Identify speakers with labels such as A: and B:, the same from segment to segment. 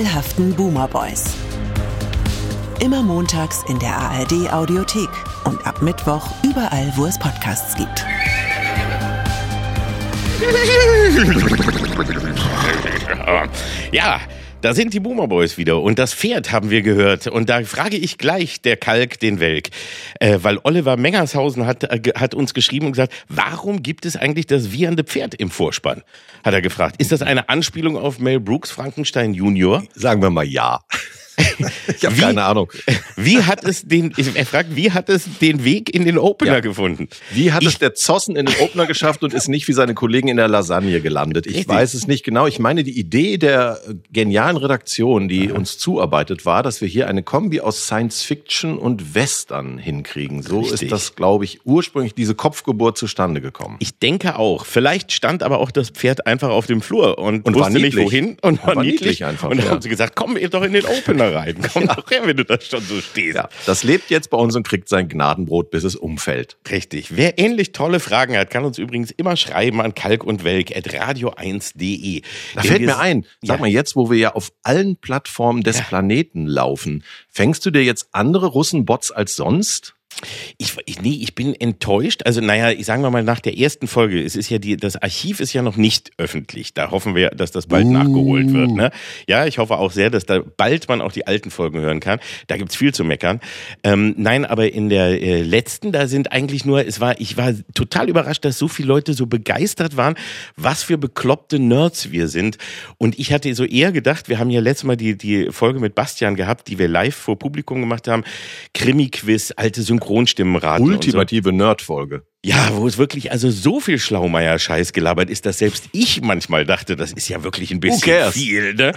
A: wabbelhaften Boomer Boys. Immer montags in der ARD Audiothek und ab Mittwoch überall, wo es Podcasts gibt.
B: Ja, da sind die Boomer Boys wieder und das Pferd haben wir gehört. Und da frage ich gleich der Kalk den Welk. Äh, weil Oliver Mengershausen hat, äh, hat uns geschrieben und gesagt, warum gibt es eigentlich das wiehernde Pferd im Vorspann? Hat er gefragt. Ist das eine Anspielung auf Mel Brooks Frankenstein Junior?
C: Sagen wir mal ja. ich habe keine Ahnung.
B: Wie hat es den, er fragt, wie hat es den Weg in den Opener ja. gefunden?
C: Wie hat ich, es der Zossen in den Opener geschafft und ist nicht wie seine Kollegen in der Lasagne gelandet? Ich richtig. weiß es nicht genau. Ich meine, die Idee der genialen Redaktion, die ja. uns zuarbeitet, war, dass wir hier eine Kombi aus Science Fiction und Western hinkriegen. So richtig. ist das, glaube ich, ursprünglich diese Kopfgeburt zustande gekommen.
B: Ich denke auch. Vielleicht stand aber auch das Pferd einfach auf dem Flur und, und wusste nicht wohin und war, war niedlich. niedlich einfach. Und dann ja. haben sie gesagt, komm doch in den Opener rein. Komm ja. doch her, wenn du da schon so stehst. Ja,
C: das lebt jetzt bei uns und kriegt sein Gnadenbrot, bis es umfällt.
B: Richtig. Wer ähnlich tolle Fragen hat, kann uns übrigens immer schreiben an kalk und welk at radio1.de.
C: Da fällt mir ein, sag ja. mal jetzt, wo wir ja auf allen Plattformen des Planeten laufen, fängst du dir jetzt andere Russenbots als sonst?
B: Ich, ich, nee, ich bin enttäuscht. Also, naja, ich sagen wir mal nach der ersten Folge. Es ist ja die, das Archiv ist ja noch nicht öffentlich. Da hoffen wir, dass das bald uh. nachgeholt wird. Ne? Ja, ich hoffe auch sehr, dass da bald man auch die alten Folgen hören kann. Da gibt's viel zu meckern. Ähm, nein, aber in der äh, letzten, da sind eigentlich nur, es war, ich war total überrascht, dass so viele Leute so begeistert waren, was für bekloppte Nerds wir sind. Und ich hatte so eher gedacht, wir haben ja letztes Mal die, die Folge mit Bastian gehabt, die wir live vor Publikum gemacht haben. Krimi-Quiz, alte Synchron Synchronstimmen raten.
C: Ultimative so. Nerdfolge.
B: Ja, wo es wirklich also so viel Schlaumeier-Scheiß gelabert ist, dass selbst ich manchmal dachte, das ist ja wirklich ein bisschen viel. Ne?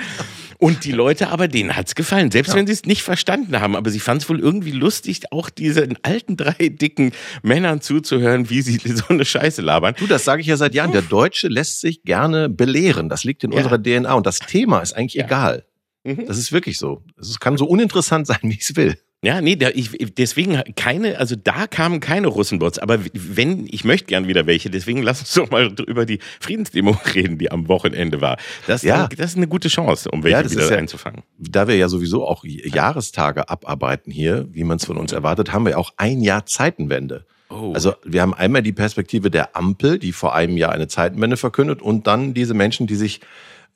B: Und die Leute aber, denen hat's gefallen, selbst ja. wenn sie es nicht verstanden haben. Aber sie fanden es wohl irgendwie lustig, auch diesen alten drei dicken Männern zuzuhören, wie sie so eine Scheiße labern.
C: Du, das sage ich ja seit Jahren. Der Deutsche lässt sich gerne belehren. Das liegt in ja. unserer DNA. Und das Thema ist eigentlich ja. egal. Mhm. Das ist wirklich so. Es kann so uninteressant sein, wie es will.
B: Ja, nee, da, ich, deswegen keine, also da kamen keine Russenbots, aber wenn, ich möchte gern wieder welche, deswegen lass uns doch mal über die Friedensdemo reden, die am Wochenende war. Das, ja. das ist eine gute Chance, um welche ja, wieder ja, einzufangen.
C: Da wir ja sowieso auch Jahrestage abarbeiten hier, wie man es von uns erwartet, haben wir auch ein Jahr Zeitenwende. Oh. Also wir haben einmal die Perspektive der Ampel, die vor einem Jahr eine Zeitenwende verkündet und dann diese Menschen, die sich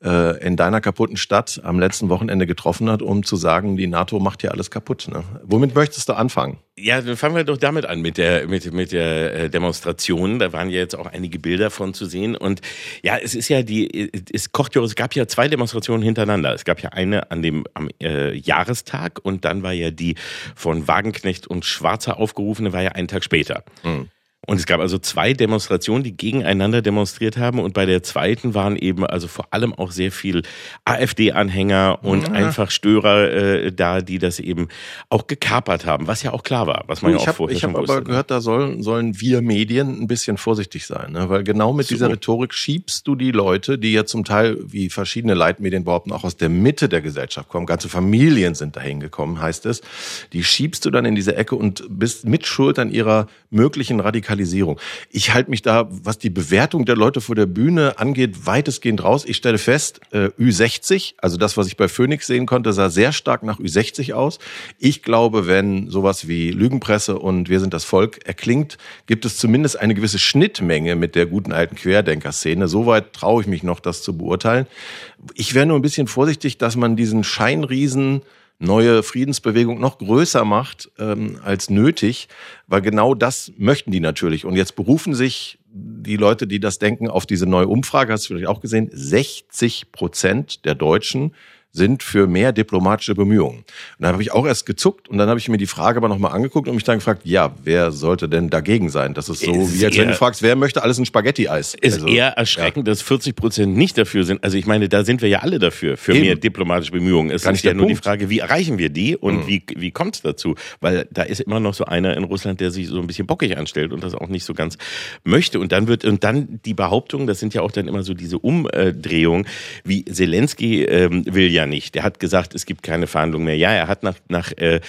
C: äh, in deiner kaputten Stadt am letzten Wochenende getroffen hat, um zu sagen, die NATO macht hier alles kaputt. Ne? Womit möchtest du anfangen?
B: Ja, dann fangen wir doch damit an mit der mit mit der äh, Demonstration. Da waren ja jetzt auch einige Bilder von zu sehen und ja, es ist ja die es kocht ja es gab ja zwei Demonstrationen hintereinander. Es gab ja eine an dem am äh, Jahrestag und dann war ja die von Wagenknecht und Schwarzer aufgerufene war ja einen Tag später. Mhm. Und es gab also zwei Demonstrationen, die gegeneinander demonstriert haben. Und bei der zweiten waren eben also vor allem auch sehr viel AfD-Anhänger und ja. einfach Störer äh, da, die das eben auch gekapert haben, was ja auch klar war, was man ja auch
C: hab,
B: vorher
C: Ich habe aber gehört, da sollen, sollen wir Medien ein bisschen vorsichtig sein, ne? weil genau mit so. dieser Rhetorik schiebst du die Leute, die ja zum Teil, wie verschiedene Leitmedien behaupten, auch aus der Mitte der Gesellschaft kommen, ganze Familien sind dahin gekommen, heißt es, die schiebst du dann in diese Ecke und bist mitschuld an ihrer möglichen Radikalisierung Digitalisierung. Ich halte mich da, was die Bewertung der Leute vor der Bühne angeht, weitestgehend raus. Ich stelle fest, äh, Ü60, also das, was ich bei Phoenix sehen konnte, sah sehr stark nach Ü60 aus. Ich glaube, wenn sowas wie Lügenpresse und Wir sind das Volk erklingt, gibt es zumindest eine gewisse Schnittmenge mit der guten alten Querdenker-Szene. Soweit traue ich mich noch, das zu beurteilen. Ich wäre nur ein bisschen vorsichtig, dass man diesen Scheinriesen neue Friedensbewegung noch größer macht ähm, als nötig, weil genau das möchten die natürlich. Und jetzt berufen sich die Leute, die das denken, auf diese neue Umfrage, hast du vielleicht auch gesehen, 60 Prozent der Deutschen sind für mehr diplomatische Bemühungen. Und dann habe ich auch erst gezuckt und dann habe ich mir die Frage aber nochmal angeguckt und mich dann gefragt, ja, wer sollte denn dagegen sein? Das ist so, ist wie als wenn du fragst, wer möchte alles ein Spaghetti-Eis?
B: Ist also, eher erschreckend, ja. dass 40 Prozent nicht dafür sind. Also ich meine, da sind wir ja alle dafür, für Eben. mehr diplomatische Bemühungen. Es Kann ist ja nur Punkt. die Frage, wie erreichen wir die und mhm. wie, wie kommt es dazu? Weil da ist immer noch so einer in Russland, der sich so ein bisschen bockig anstellt und das auch nicht so ganz möchte. Und dann wird, und dann die Behauptung, das sind ja auch dann immer so diese Umdrehungen, wie Zelensky ähm, will ja ja nicht. Der hat gesagt, es gibt keine Verhandlungen mehr. Ja, er hat nach, nach, äh,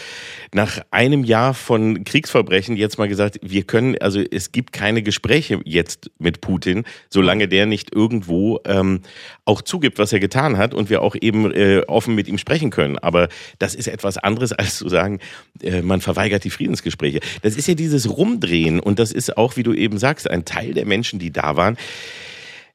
B: nach einem Jahr von Kriegsverbrechen jetzt mal gesagt, wir können, also es gibt keine Gespräche jetzt mit Putin, solange der nicht irgendwo ähm, auch zugibt, was er getan hat und wir auch eben äh, offen mit ihm sprechen können. Aber das ist etwas anderes, als zu sagen, äh, man verweigert die Friedensgespräche. Das ist ja dieses Rumdrehen und das ist auch, wie du eben sagst, ein Teil der Menschen, die da waren.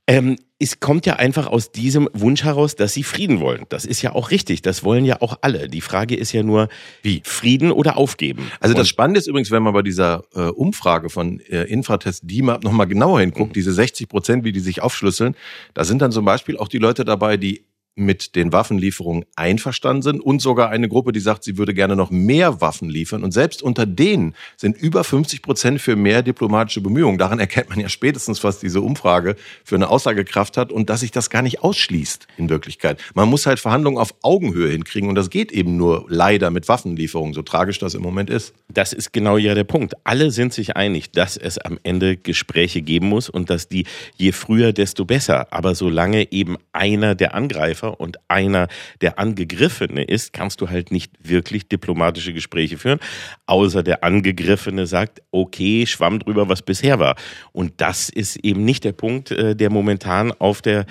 B: Ähm, es kommt ja einfach aus diesem Wunsch heraus, dass sie Frieden wollen. Das ist ja auch richtig. Das wollen ja auch alle. Die Frage ist ja nur, wie? Frieden oder aufgeben?
C: Also das Spannende ist übrigens, wenn man bei dieser äh, Umfrage von äh, Infratest DIMAP nochmal genauer hinguckt, mhm. diese 60 Prozent, wie die sich aufschlüsseln, da sind dann zum Beispiel auch die Leute dabei, die mit den Waffenlieferungen einverstanden sind und sogar eine Gruppe, die sagt, sie würde gerne noch mehr Waffen liefern. Und selbst unter denen sind über 50 Prozent für mehr diplomatische Bemühungen. Daran erkennt man ja spätestens, was diese Umfrage für eine Aussagekraft hat und dass sich das gar nicht ausschließt in Wirklichkeit. Man muss halt Verhandlungen auf Augenhöhe hinkriegen und das geht eben nur leider mit Waffenlieferungen, so tragisch das im Moment ist.
B: Das ist genau ja der Punkt. Alle sind sich einig, dass es am Ende Gespräche geben muss und dass die je früher, desto besser. Aber solange eben einer der Angreifer Angreifer und einer der Angegriffene ist, kannst du halt nicht wirklich diplomatische Gespräche führen, außer der Angegriffene sagt, okay, schwamm drüber, was bisher war. Und das ist eben nicht der Punkt, äh, der momentan auf, der,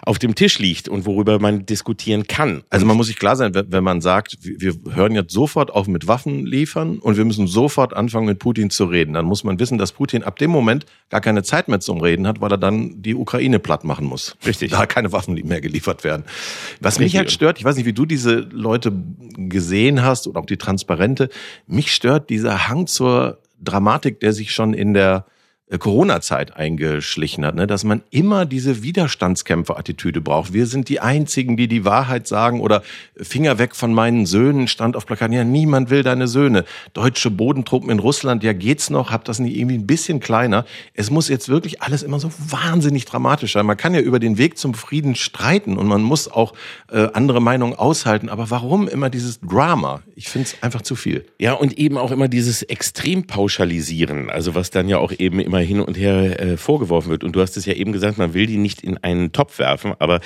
B: auf dem Tisch liegt und worüber man diskutieren kann.
C: Also man muss sich klar sein, wenn man sagt, wir hören jetzt sofort auf mit Waffen liefern und wir müssen sofort anfangen mit Putin zu reden, dann muss man wissen, dass Putin ab dem Moment gar keine Zeit mehr zum Reden hat, weil er dann die Ukraine platt machen muss.
B: Richtig.
C: Da keine Waffen mehr geliefert werden. Was mich halt stört, ich weiß nicht, wie du diese Leute gesehen hast oder auch die Transparente, mich stört dieser Hang zur Dramatik, der sich schon in der Corona-Zeit eingeschlichen hat, ne? dass man immer diese Widerstandskämpfer-Attitüde braucht. Wir sind die Einzigen, die die Wahrheit sagen oder Finger weg von meinen Söhnen stand auf Plakaten. Ja, niemand will deine Söhne. Deutsche Bodentruppen in Russland, ja geht's noch, habt das nicht irgendwie ein bisschen kleiner. Es muss jetzt wirklich alles immer so wahnsinnig dramatisch sein. Man kann ja über den Weg zum Frieden streiten und man muss auch äh, andere Meinungen aushalten. Aber warum immer dieses Drama? Ich finde es einfach zu viel.
B: Ja, und eben auch immer dieses Extrempauschalisieren. Also was dann ja auch eben immer immer hin und her äh, vorgeworfen wird. Und du hast es ja eben gesagt, man will die nicht in einen Topf werfen, aber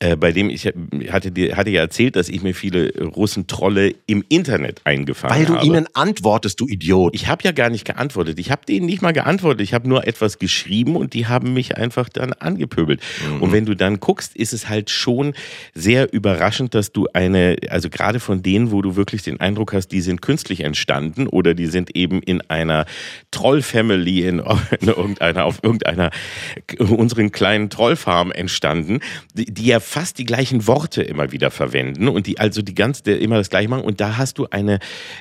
B: äh, bei dem ich hatte dir hatte ja erzählt, dass ich mir viele Russen-Trolle im Internet eingefangen
C: habe.
B: Weil
C: du ihnen antwortest, du Idiot.
B: Ich habe ja gar nicht geantwortet. Ich habe denen nicht mal geantwortet. Ich habe nur etwas geschrieben und die haben mich einfach dann angepöbelt. Mhm. Und wenn du dann guckst, ist es halt schon sehr überraschend, dass du eine, also gerade von denen, wo du wirklich den Eindruck hast, die sind künstlich entstanden oder die sind eben in einer Troll-Family in in irgendeiner, auf irgendeiner unseren kleinen Trollfarm entstanden, die, die ja fast die gleichen Worte immer wieder verwenden und die also die ganze immer das gleiche machen. Und da hast du eine,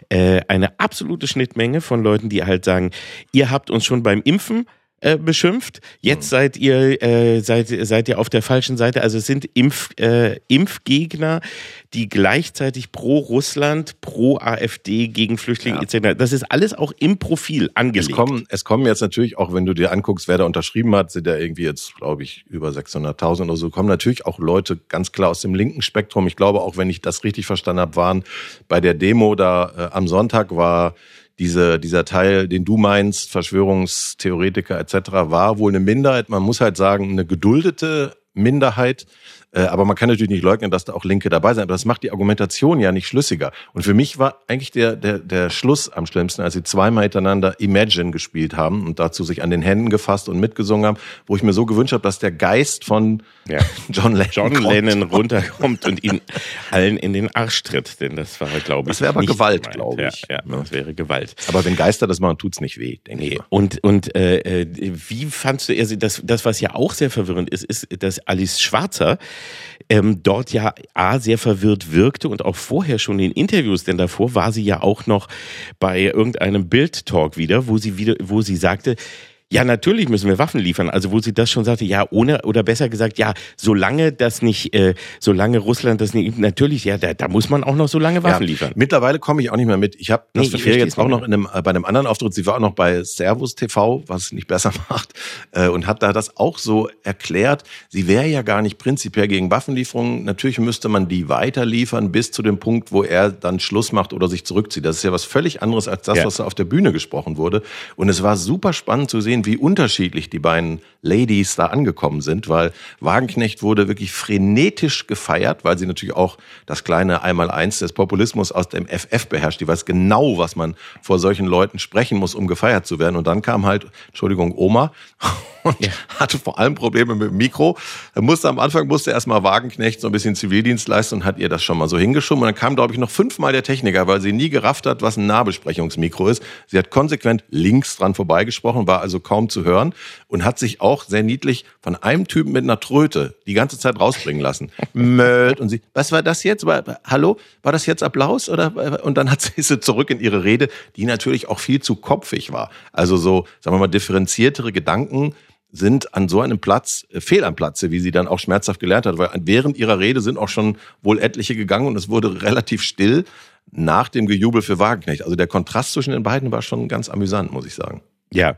B: äh, eine absolute Schnittmenge von Leuten, die halt sagen, ihr habt uns schon beim Impfen äh, beschimpft. Jetzt mhm. seid ihr äh, seid seid ihr auf der falschen Seite. Also es sind Impf, äh, Impfgegner, die gleichzeitig pro Russland, pro AfD gegen Flüchtlinge ja. etc. Das ist alles auch im Profil angelegt.
C: Es kommen, es kommen jetzt natürlich auch, wenn du dir anguckst, wer da unterschrieben hat, sind ja irgendwie jetzt, glaube ich, über 600.000 oder so, kommen natürlich auch Leute ganz klar aus dem linken Spektrum. Ich glaube auch, wenn ich das richtig verstanden habe, waren bei der Demo da äh, am Sonntag war diese, dieser Teil, den du meinst, Verschwörungstheoretiker etc., war wohl eine Minderheit. Man muss halt sagen, eine geduldete Minderheit. Äh, aber man kann natürlich nicht leugnen, dass da auch Linke dabei sind. Aber das macht die Argumentation ja nicht schlüssiger. Und für mich war eigentlich der, der, der Schluss am schlimmsten, als sie zweimal hintereinander Imagine gespielt haben und dazu sich an den Händen gefasst und mitgesungen haben, wo ich mir so gewünscht habe, dass der Geist von ja. John Lennon,
B: John Lennon runterkommt und ihn allen in den Arsch tritt. Denn das war, glaube ich,
C: Das wäre aber Gewalt, glaube
B: ich. Ja, ja, das wäre Gewalt.
C: Aber wenn Geister das machen, tut's nicht weh,
B: denke nee. ich. Mal. Und, und äh, äh, wie fandst du, also das, das, was ja auch sehr verwirrend ist, ist, dass Alice Schwarzer ähm, dort ja A sehr verwirrt wirkte und auch vorher schon in Interviews, denn davor war sie ja auch noch bei irgendeinem Bild-Talk wieder, wo sie wieder, wo sie sagte, ja, natürlich müssen wir Waffen liefern. Also wo sie das schon sagte, ja, ohne oder besser gesagt, ja, solange das nicht, äh, solange Russland das nicht, natürlich, ja, da, da muss man auch noch so lange Waffen ja, liefern.
C: Mittlerweile komme ich auch nicht mehr mit. Ich habe das nee, verstehe jetzt auch noch in einem, äh, bei einem anderen Auftritt. Sie war auch noch bei Servus TV, was nicht besser macht, äh, und hat da das auch so erklärt. Sie wäre ja gar nicht prinzipiell gegen Waffenlieferungen. Natürlich müsste man die weiterliefern bis zu dem Punkt, wo er dann Schluss macht oder sich zurückzieht. Das ist ja was völlig anderes als das, ja. was da auf der Bühne gesprochen wurde. Und es war super spannend zu sehen, wie unterschiedlich die beiden Ladies da angekommen sind, weil Wagenknecht wurde wirklich frenetisch gefeiert, weil sie natürlich auch das kleine Einmaleins des Populismus aus dem FF beherrscht. Die weiß genau, was man vor solchen Leuten sprechen muss, um gefeiert zu werden. Und dann kam halt, Entschuldigung, Oma und ja. hatte vor allem Probleme mit dem Mikro. Er musste am Anfang musste erstmal Wagenknecht so ein bisschen Zivildienst leisten und hat ihr das schon mal so hingeschoben. Und dann kam, glaube ich, noch fünfmal der Techniker, weil sie nie gerafft hat, was ein Nahbesprechungsmikro ist. Sie hat konsequent links dran vorbeigesprochen, war also kaum zu hören und hat sich auch sehr niedlich von einem Typen mit einer Tröte die ganze Zeit rausbringen lassen. und sie, was war das jetzt? War, hallo? War das jetzt Applaus? Oder, und dann hat sie so zurück in ihre Rede, die natürlich auch viel zu kopfig war. Also so, sagen wir mal, differenziertere Gedanken sind an so einem Platz äh, fehl am Platze, wie sie dann auch schmerzhaft gelernt hat, weil während ihrer Rede sind auch schon wohl etliche gegangen und es wurde relativ still nach dem Gejubel für Wagenknecht. Also der Kontrast zwischen den beiden war schon ganz amüsant, muss ich sagen.
B: Ja,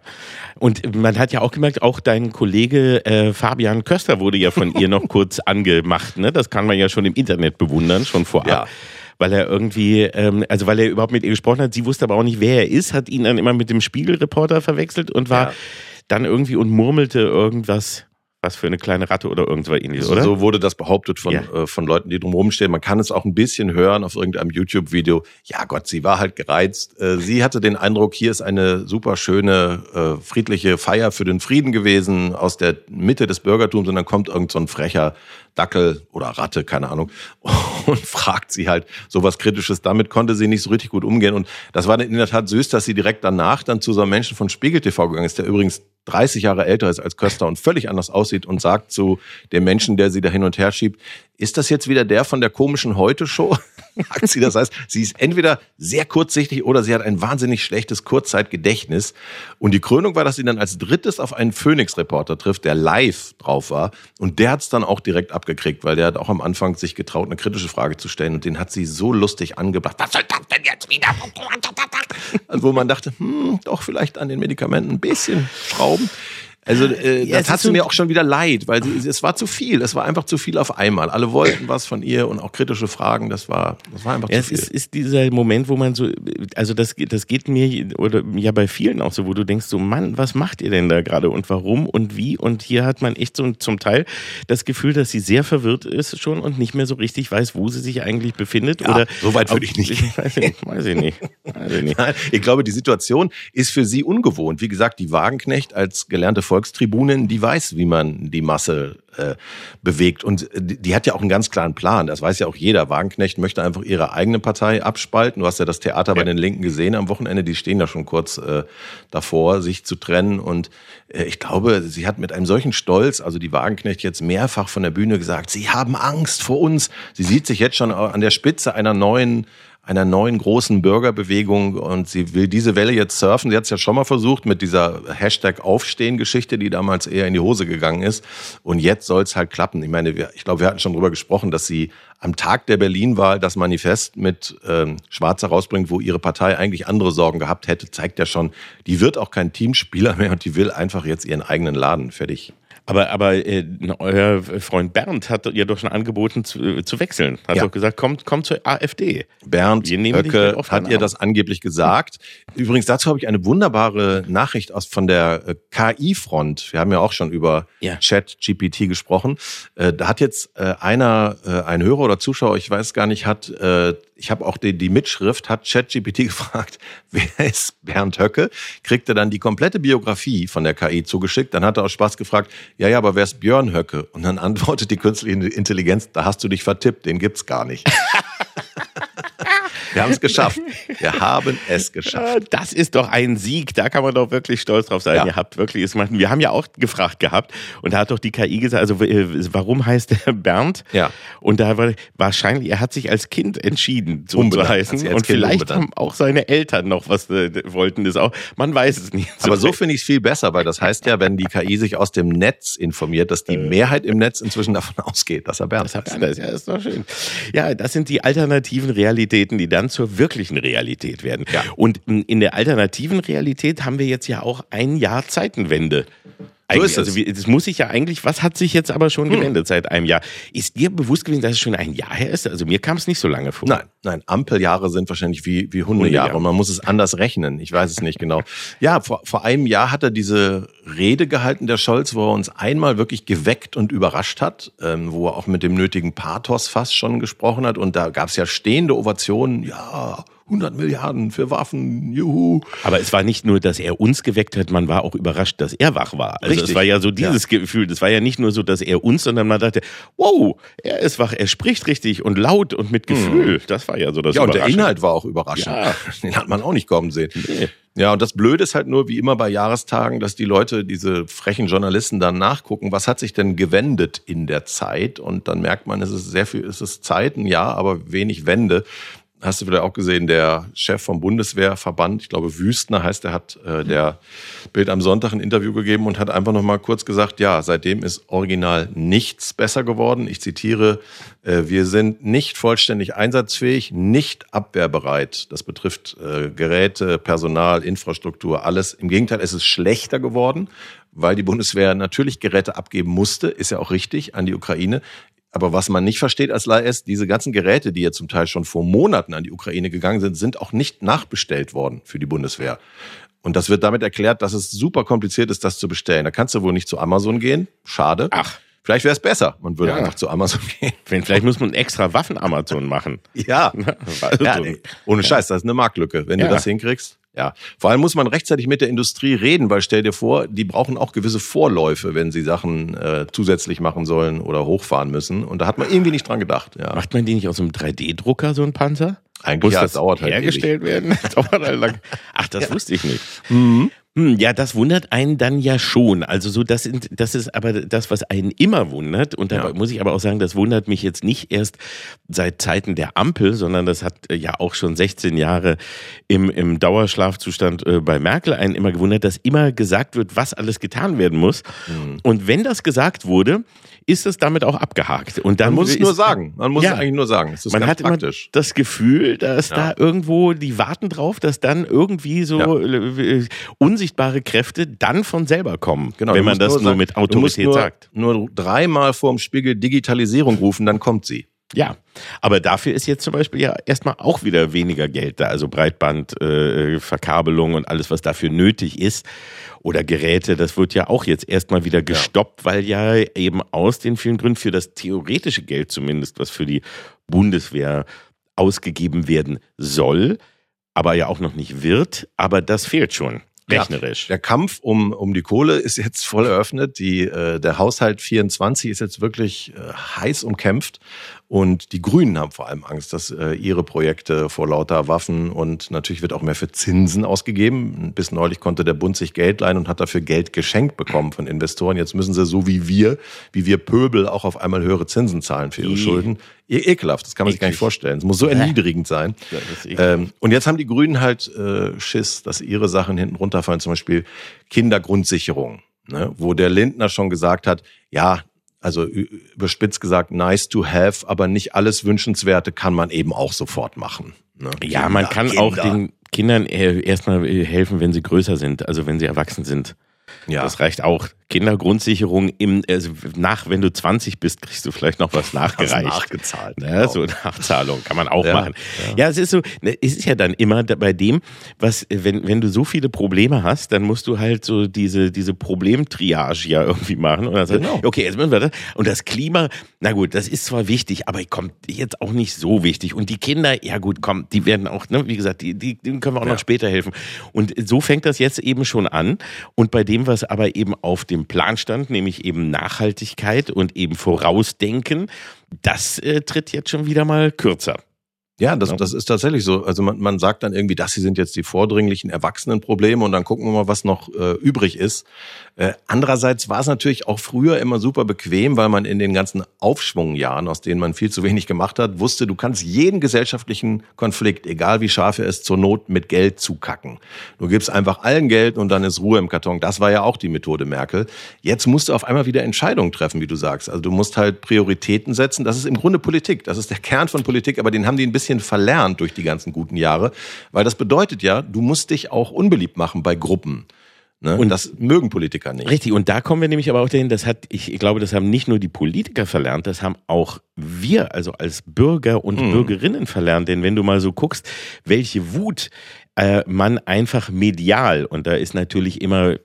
B: und man hat ja auch gemerkt, auch dein Kollege äh, Fabian Köster wurde ja von ihr noch kurz angemacht. Ne? Das kann man ja schon im Internet bewundern, schon vorab. Ja weil er irgendwie, ähm, also weil er überhaupt mit ihr gesprochen hat. Sie wusste aber auch nicht, wer er ist, hat ihn dann immer mit dem Spiegelreporter verwechselt und war ja dann irgendwie und murmelte irgendwas was für eine kleine Ratte oder irgendwas ähnliches, oder?
C: So wurde das behauptet von, ja. äh, von Leuten, die drumherum stehen. Man kann es auch ein bisschen hören auf irgendeinem YouTube-Video. Ja Gott, sie war halt gereizt. Äh, sie hatte den Eindruck, hier ist eine super schöne, äh, friedliche Feier für den Frieden gewesen aus der Mitte des Bürgertums und dann kommt irgend so ein frecher Dackel oder Ratte, keine Ahnung, und fragt sie halt sowas Kritisches. Damit konnte sie nicht so richtig gut umgehen. Und das war in der Tat süß, dass sie direkt danach dann zu so einem Menschen von Spiegel TV gegangen ist, der übrigens 30 Jahre älter ist als Köster und völlig anders aussieht und sagt zu dem Menschen, der sie da hin und her schiebt, ist das jetzt wieder der von der komischen Heute-Show? Sagt sie. Das heißt, sie ist entweder sehr kurzsichtig oder sie hat ein wahnsinnig schlechtes Kurzzeitgedächtnis. Und die Krönung war, dass sie dann als drittes auf einen Phoenix-Reporter trifft, der live drauf war. Und der hat es dann auch direkt abgekriegt, weil der hat auch am Anfang sich getraut, eine kritische Frage zu stellen. Und den hat sie so lustig angebracht. Was soll das denn jetzt wieder? Wo man dachte, hm, doch vielleicht an den Medikamenten ein bisschen schrauben. Also äh, ja, das hat sie mir auch schon wieder leid, weil sie, es war zu viel. Es war einfach zu viel auf einmal. Alle wollten was von ihr und auch kritische Fragen. Das war, das war einfach
B: ja,
C: zu viel.
B: Es ist, ist dieser Moment, wo man so, also das, das geht mir oder ja bei vielen auch so, wo du denkst so, Mann, was macht ihr denn da gerade und warum und wie? Und hier hat man echt so zum Teil das Gefühl, dass sie sehr verwirrt ist schon und nicht mehr so richtig weiß, wo sie sich eigentlich befindet. Ja, oder
C: so weit würde ich nicht.
B: Weiß ich, weiß ich nicht. Weiß ich, nicht.
C: Ich glaube, die Situation ist für sie ungewohnt. Wie gesagt, die Wagenknecht als gelernte Volkstribunin, die weiß, wie man die Masse äh, bewegt. Und die, die, hat ja auch einen ganz klaren Plan. Das weiß ja auch jeder. Wagenknecht möchte einfach ihre eigene Partei abspalten. Du hast ja das Theater ja. bei den Linken gesehen am Wochenende. Die stehen da schon kurz äh, davor, sich zu trennen. Und äh, ich glaube, sie hat mit einem solchen Stolz, also die Wagenknecht jetzt mehrfach von der Bühne gesagt, sie haben Angst vor uns. Sie sieht sich jetzt schon an der Spitze einer neuen einer neuen großen Bürgerbewegung und sie will diese Welle jetzt surfen. Sie hat es ja schon mal versucht mit dieser Hashtag Aufstehen-Geschichte, die damals eher in die Hose gegangen ist. Und jetzt soll es halt klappen. Ich meine, ich glaube, wir hatten schon drüber gesprochen, dass sie am Tag der Berlin-Wahl das Manifest mit ähm, Schwarz herausbringt, wo ihre Partei eigentlich andere Sorgen gehabt hätte, zeigt ja schon, die wird auch kein Teamspieler mehr und die will einfach jetzt ihren eigenen Laden fertig
B: aber, aber äh, euer Freund Bernd hat ja doch schon angeboten zu, äh, zu wechseln. Hat ja. doch gesagt, kommt, kommt zur AfD.
C: Bernd Höcke hat ihr das angeblich gesagt. Übrigens, dazu habe ich eine wunderbare Nachricht aus von der äh, KI-Front. Wir haben ja auch schon über ja. Chat-GPT gesprochen. Äh, da hat jetzt äh, einer, äh, ein Hörer oder Zuschauer, ich weiß gar nicht, hat äh, ich habe auch die, die Mitschrift, hat ChatGPT gefragt, wer ist Bernd Höcke? Kriegt er dann die komplette Biografie von der KI zugeschickt. Dann hat er auch Spaß gefragt, ja, ja, aber wer ist Björn Höcke? Und dann antwortet die künstliche Intelligenz, da hast du dich vertippt, den gibt's gar nicht. Wir haben es geschafft. Wir haben es geschafft.
B: Das ist doch ein Sieg. Da kann man doch wirklich stolz drauf sein. Ja. Ihr habt wirklich es gemacht. Wir haben ja auch gefragt gehabt und da hat doch die KI gesagt, also äh, warum heißt der Bernd?
C: Ja.
B: Und da war wahrscheinlich, er hat sich als Kind entschieden, so zu heißen. Und kind vielleicht umbenannt. haben auch seine Eltern noch was äh, wollten das auch. Man weiß es nicht.
C: Aber so finde ich es viel besser, weil das heißt ja, wenn die KI sich aus dem Netz informiert, dass die äh. Mehrheit im Netz inzwischen davon ausgeht, dass er Bernd das heißt.
B: Ja, ist doch schön. Ja, das sind die alternativen Realitäten, die dann dann zur wirklichen Realität werden. Ja. Und in der alternativen Realität haben wir jetzt ja auch ein Jahr Zeitenwende. Eigentlich,
C: ist es.
B: Also, das muss sich ja eigentlich, was hat sich jetzt aber schon gewendet seit einem Jahr? Ist dir bewusst gewesen, dass es schon ein Jahr her ist? Also mir kam es nicht so lange vor.
C: Nein, nein, Ampeljahre sind wahrscheinlich wie, wie Hundejahre
B: Hundejahre.
C: und man muss es anders rechnen. Ich weiß es nicht genau. Ja, vor, vor einem Jahr hat er diese Rede gehalten, der Scholz, wo er uns einmal wirklich geweckt und überrascht hat, ähm, wo er auch mit dem nötigen Pathos fast schon gesprochen hat und da gab es ja stehende Ovationen, ja, 100 Milliarden für Waffen, juhu.
B: Aber es war nicht nur, dass er uns geweckt hat, man war auch überrascht, dass er wach war. Also
C: Richtig.
B: es war ja so dieses Gefühl, das war ja nicht nur so, dass er uns, sondern man dachte, wow, er ist wach, er spricht richtig und laut und mit Gefühl. Das war ja so das
C: Ja, und der. Inhalt war auch überraschend.
B: Ja.
C: Den hat man auch nicht kommen sehen.
B: Nee.
C: Ja, und das Blöde ist halt nur, wie immer bei Jahrestagen, dass die Leute, diese frechen Journalisten dann nachgucken, was hat sich denn gewendet in der Zeit? Und dann merkt man, es ist sehr viel, es ist Zeit, ein Jahr, aber wenig Wende. Hast du vielleicht auch gesehen, der Chef vom Bundeswehrverband, ich glaube Wüstner heißt, der hat äh, der Bild am Sonntag ein Interview gegeben und hat einfach noch mal kurz gesagt, ja, seitdem ist original nichts besser geworden. Ich zitiere, äh, wir sind nicht vollständig einsatzfähig, nicht abwehrbereit. Das betrifft äh, Geräte, Personal, Infrastruktur, alles. Im Gegenteil, es ist schlechter geworden, weil die Bundeswehr natürlich Geräte abgeben musste, ist ja auch richtig, an die Ukraine. Aber was man nicht versteht als Laie ist, diese ganzen Geräte, die ja zum Teil schon vor Monaten an die Ukraine gegangen sind, sind auch nicht nachbestellt worden für die Bundeswehr. Und das wird damit erklärt, dass es super kompliziert ist, das zu bestellen. Da kannst du wohl nicht zu Amazon gehen. Schade.
B: Ach.
C: Vielleicht wäre es besser, man würde
B: Ja.
C: einfach zu Amazon gehen.
B: Vielleicht muss man extra Waffen-Amazon machen.
C: Ja. Ja ohne Scheiß, das ist eine Marktlücke. Wenn
B: Ja.
C: du das hinkriegst, ja. Vor allem muss man rechtzeitig mit der Industrie reden, weil stell dir vor, die brauchen auch gewisse Vorläufe, wenn sie Sachen äh, zusätzlich machen sollen oder hochfahren müssen. Und da hat man irgendwie nicht dran gedacht. Ja.
B: Macht man die nicht aus einem 3D-Drucker, so ein Panzer?
C: Eigentlich
B: Muss
C: ja,
B: das
C: dauert halt
B: hergestellt werden? dauert halt lang. Ach, das wusste ich nicht.
C: Mhm.
B: Hm, ja, das wundert einen dann ja schon. Also so, das, sind, das ist aber das, was einen immer wundert. Und da
C: Ja.
B: muss ich aber auch sagen, das wundert mich jetzt nicht erst seit Zeiten der Ampel, sondern das hat äh, ja auch schon 16 Jahre im, im Dauerschlafzustand äh, bei Merkel einen immer gewundert, dass immer gesagt wird, was alles getan werden muss.
C: Mhm.
B: Und wenn das gesagt wurde, ist es damit auch abgehakt. Und dann
C: Man muss es
B: ist,
C: nur sagen. Man muss
B: Ja.
C: es eigentlich nur sagen.
B: Man
C: ganz
B: hat immer
C: praktisch.
B: das Gefühl, dass
C: Ja.
B: da irgendwo, die warten drauf, dass dann irgendwie so äh, unsichtbare Kräfte dann von selber kommen,
C: Genau,
B: wenn man das
C: nur sagen-
B: mit Autorität
C: nur,
B: sagt.
C: Nur dreimal vorm Spiegel Digitalisierung rufen, dann kommt sie.
B: Ja, aber dafür ist jetzt zum Beispiel ja erstmal auch wieder weniger Geld da, also Breitband, äh, und alles, was dafür nötig ist oder Geräte, das wird ja auch jetzt erstmal wieder gestoppt, weil ja eben aus den vielen Gründen für das theoretische Geld zumindest, was für die Bundeswehr ausgegeben werden soll, aber ja auch noch nicht wird, aber das fehlt schon. Rechnerisch.
C: Der Kampf um, um die Kohle ist jetzt voll eröffnet. Die, äh, der Haushalt 24 ist jetzt wirklich äh, heiß umkämpft. Und die Grünen haben vor allem Angst, dass äh, ihre Projekte vor lauter Waffen und natürlich wird auch mehr für Zinsen ausgegeben. Bis neulich konnte der Bund sich Geld leihen und hat dafür Geld geschenkt bekommen von Investoren. Jetzt müssen sie so wie wir, wie wir Pöbel, auch auf einmal höhere Zinsen zahlen für ihre
B: Ih.
C: Schulden. E ekelhaft, das kann man sich gar nicht
B: Eklig.
C: vorstellen. Es muss so erniedrigend sein.
B: Eklig.
C: Ähm, und jetzt haben die Grünen halt äh, Schiss, dass ihre Sachen hinten runterfallen, zum Beispiel Kindergrundsicherung, ne? wo der Lindner schon gesagt hat, ja, also überspitzt gesagt, nice to have, aber nicht alles Wünschenswerte kann man eben auch sofort machen. Ne?
B: Ja, man
C: Kinder,
B: kann auch
C: Kinder.
B: den Kindern äh, erstmal äh, helfen, wenn sie größer sind, also wenn sie erwachsen sind.
C: Ja.
B: Das reicht auch. Kindergrundsicherung im, also nach, wenn du 20 bist, kriegst du vielleicht noch was nachgereicht.
C: nachgezahlt,
B: Ne?
C: genau.
B: So Nachzahlung kann man auch
C: Ja,
B: machen. Ja. es ist so, ne, es ist ja dann immer bei dem, was, wenn, wenn du so viele Probleme hast, dann musst du halt so diese, diese Problemtriage ja irgendwie machen. Und dann
C: Genau.
B: okay, jetzt müssen wir das. Und das Klima, na gut, das ist zwar wichtig, aber kommt jetzt auch nicht so wichtig. Und die Kinder, ja gut, komm, die werden auch, ne, wie gesagt, die, die, denen können wir auch
C: Ja.
B: noch später helfen. Und so fängt das jetzt eben schon an. Und bei dem, was aber eben auf dem Plan stand, nämlich eben Nachhaltigkeit und eben Vorausdenken, das äh, tritt jetzt schon wieder mal kürzer.
C: Ja, das, das ist tatsächlich so. Also man, man sagt dann irgendwie, das hier sind jetzt die vordringlichen Erwachsenenprobleme und dann gucken wir mal, was noch äh, übrig ist. Äh, andererseits war es natürlich auch früher immer super bequem, weil man in den ganzen Aufschwungjahren, aus denen man viel zu wenig gemacht hat, wusste, du kannst jeden gesellschaftlichen Konflikt, egal wie scharf er ist, zur Not mit Geld zukacken. Du gibst einfach allen Geld und dann ist Ruhe im Karton. Das war ja auch die Methode Merkel. Jetzt musst du auf einmal wieder Entscheidungen treffen, wie du sagst. Also du musst halt Prioritäten setzen. Das ist im Grunde Politik. Das ist der Kern von Politik, aber den haben die ein bisschen verlernt durch die ganzen guten Jahre. Weil das bedeutet ja, du musst dich auch unbeliebt machen bei Gruppen. Ne? Und das mögen Politiker nicht.
B: Richtig, und da kommen wir nämlich aber auch dahin, das hat, ich glaube, das haben nicht nur die Politiker verlernt, das haben auch wir, also als Bürger und mhm. Bürgerinnen verlernt. Denn wenn du mal so guckst, welche Wut äh, man einfach medial, und da ist natürlich immer äh,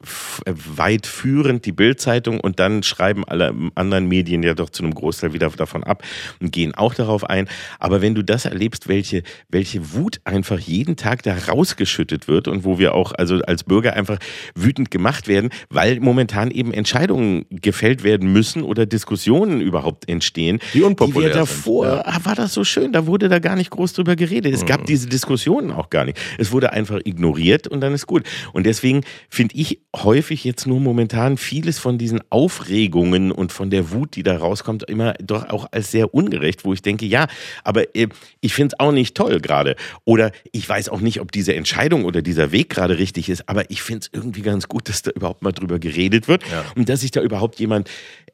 B: weit führend die Bildzeitung und dann schreiben alle anderen Medien ja doch zu einem Großteil wieder davon ab und gehen auch darauf ein. Aber wenn du das erlebst, welche, welche Wut einfach jeden Tag da rausgeschüttet wird und wo wir auch also als Bürger einfach wütend gemacht werden, weil momentan eben Entscheidungen gefällt werden müssen oder Diskussionen überhaupt entstehen.
C: Die unpopulär
B: die wir davor, sind, ja. Ah, war das so schön, da wurde da gar nicht groß drüber geredet. Es mhm. gab diese Diskussionen auch gar nicht. Es wurde wurde einfach ignoriert und dann ist gut. Und deswegen finde ich häufig jetzt nur momentan vieles von diesen Aufregungen und von der Wut, die da rauskommt, immer doch auch als sehr ungerecht, wo ich denke, ja, aber äh, ich finde es auch nicht toll gerade. Oder ich weiß auch nicht, ob diese Entscheidung oder dieser Weg gerade richtig ist, aber ich finde es irgendwie ganz gut, dass da überhaupt mal drüber geredet wird ja. und dass sich da überhaupt jemand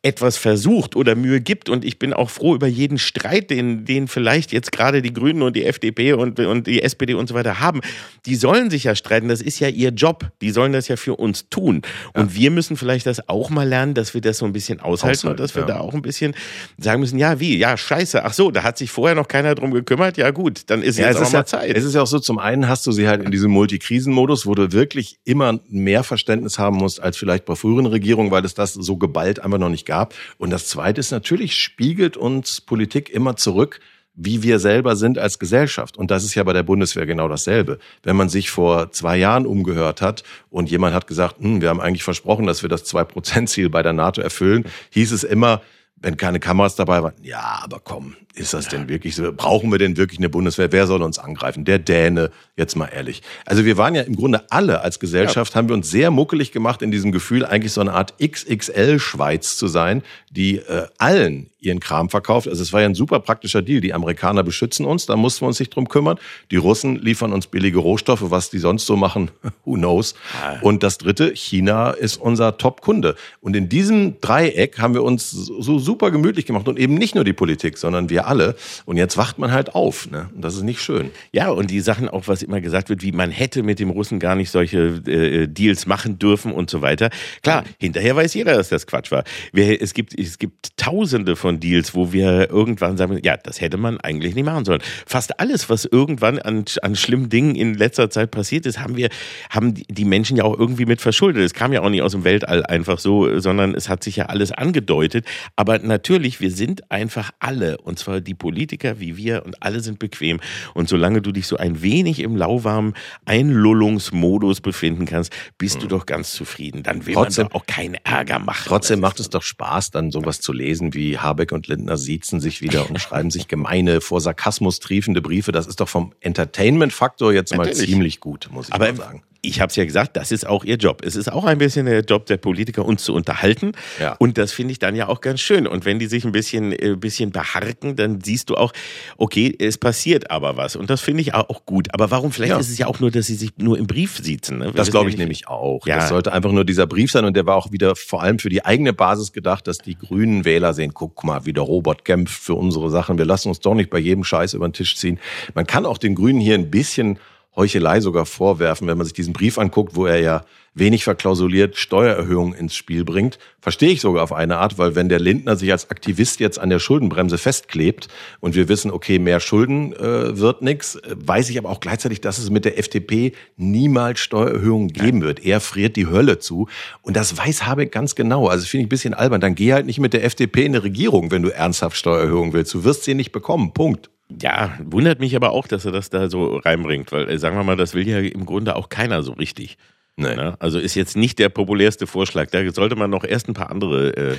B: etwas versucht oder Mühe gibt. Und ich bin auch froh über jeden Streit, den, den vielleicht jetzt gerade die Grünen und die FDP und, und die SPD und so weiter haben. Die sollen sich ja streiten. Das ist ja ihr Job. Die sollen das ja für uns tun. Und ja. wir müssen vielleicht das auch mal lernen, dass wir das so ein bisschen aushalten, aushalten und dass wir ja. da auch ein bisschen sagen müssen, ja, wie? Ja, scheiße. Ach so, da hat sich vorher noch keiner drum gekümmert. Ja, gut, dann ist ja, jetzt auch mal ja, Zeit.
C: Es ist ja auch so, zum einen hast du sie halt in diesem Multikrisenmodus, wo du wirklich immer mehr Verständnis haben musst als vielleicht bei früheren Regierungen, weil es das so geballt einfach noch nicht gab. Und das zweite ist natürlich, spiegelt uns Politik immer zurück, wie wir selber sind als Gesellschaft. Und das ist ja bei der Bundeswehr genau dasselbe. Wenn man sich vor zwei Jahren umgehört hat und jemand hat gesagt, hm, wir haben eigentlich versprochen, dass wir das Zwei-Prozent-Ziel bei der NATO erfüllen, hieß es immer, wenn keine Kameras dabei waren, ja, aber komm, ist das denn wirklich so? Brauchen wir denn wirklich eine Bundeswehr? Wer soll uns angreifen? Der Däne, jetzt mal ehrlich. Also wir waren ja im Grunde alle als Gesellschaft, ja. haben wir uns sehr muckelig gemacht in diesem Gefühl, eigentlich so eine Art XXL-Schweiz zu sein, die äh, allen ihren Kram verkauft. Also es war ja ein super praktischer Deal. Die Amerikaner beschützen uns, da mussten wir uns nicht drum kümmern. Die Russen liefern uns billige Rohstoffe, was die sonst so machen, who knows. Und das dritte, China ist unser Top-Kunde. Und in diesem Dreieck haben wir uns so super gemütlich gemacht und eben nicht nur die Politik, sondern wir alle. Und jetzt wacht man halt auf. Ne? Und das ist nicht schön.
B: Ja, und die Sachen auch, was immer gesagt wird, wie man hätte mit dem Russen gar nicht solche äh, Deals machen dürfen und so weiter. Klar, hinterher weiß jeder, dass das Quatsch war. Es gibt, es gibt tausende von Deals, wo wir irgendwann sagen, ja, das hätte man eigentlich nicht machen sollen. Fast alles, was irgendwann an, an schlimmen Dingen in letzter Zeit passiert ist, haben wir, haben die Menschen ja auch irgendwie mit verschuldet. Es kam ja auch nicht aus dem Weltall einfach so, sondern es hat sich ja alles angedeutet. Aber natürlich, wir sind einfach alle, und zwar die Politiker wie wir und alle sind bequem. Und solange du dich so ein wenig im lauwarmen Einlullungsmodus befinden kannst, bist mhm. du doch ganz zufrieden. Dann will trotzdem, man auch keinen Ärger machen.
C: Trotzdem macht es doch Spaß, dann sowas zu lesen, wie Habeck und Lindner siezen sich wieder und schreiben sich gemeine, vor Sarkasmus triefende Briefe. Das ist doch vom Entertainment-Faktor jetzt Natürlich. mal ziemlich gut, muss ich Aber mal sagen
B: ich habe es ja gesagt, das ist auch ihr Job. Es ist auch ein bisschen der Job der Politiker, uns zu unterhalten. Ja. Und das finde ich dann ja auch ganz schön. Und wenn die sich ein bisschen, äh, bisschen beharken, dann siehst du auch, okay, es passiert aber was. Und das finde ich auch gut. Aber warum? Vielleicht ja. ist es ja auch nur, dass sie sich nur im Brief sitzen.
C: Ne? Das glaube ich nämlich auch. Ja. Das sollte einfach nur dieser Brief sein. Und der war auch wieder vor allem für die eigene Basis gedacht, dass die grünen Wähler sehen, guck mal, wie der Robert kämpft für unsere Sachen. Wir lassen uns doch nicht bei jedem Scheiß über den Tisch ziehen. Man kann auch den Grünen hier ein bisschen Heuchelei sogar vorwerfen, wenn man sich diesen Brief anguckt, wo er ja wenig verklausuliert Steuererhöhungen ins Spiel bringt. Verstehe ich sogar auf eine Art, weil wenn der Lindner sich als Aktivist jetzt an der Schuldenbremse festklebt und wir wissen, okay, mehr Schulden äh, wird nix, weiß ich aber auch gleichzeitig, dass es mit der FDP niemals Steuererhöhungen geben wird. Er friert die Hölle zu und das weiß Habeck ganz genau. Also finde ich ein bisschen albern. Dann geh halt nicht mit der FDP in eine Regierung, wenn du ernsthaft Steuererhöhungen willst. Du wirst sie nicht bekommen. Punkt.
B: Ja, wundert mich aber auch, dass er das da so reinbringt, weil äh, sagen wir mal, das will ja im Grunde auch keiner so richtig. Nee. Ne? Also ist jetzt nicht der populärste Vorschlag. Da sollte man noch erst ein paar andere äh,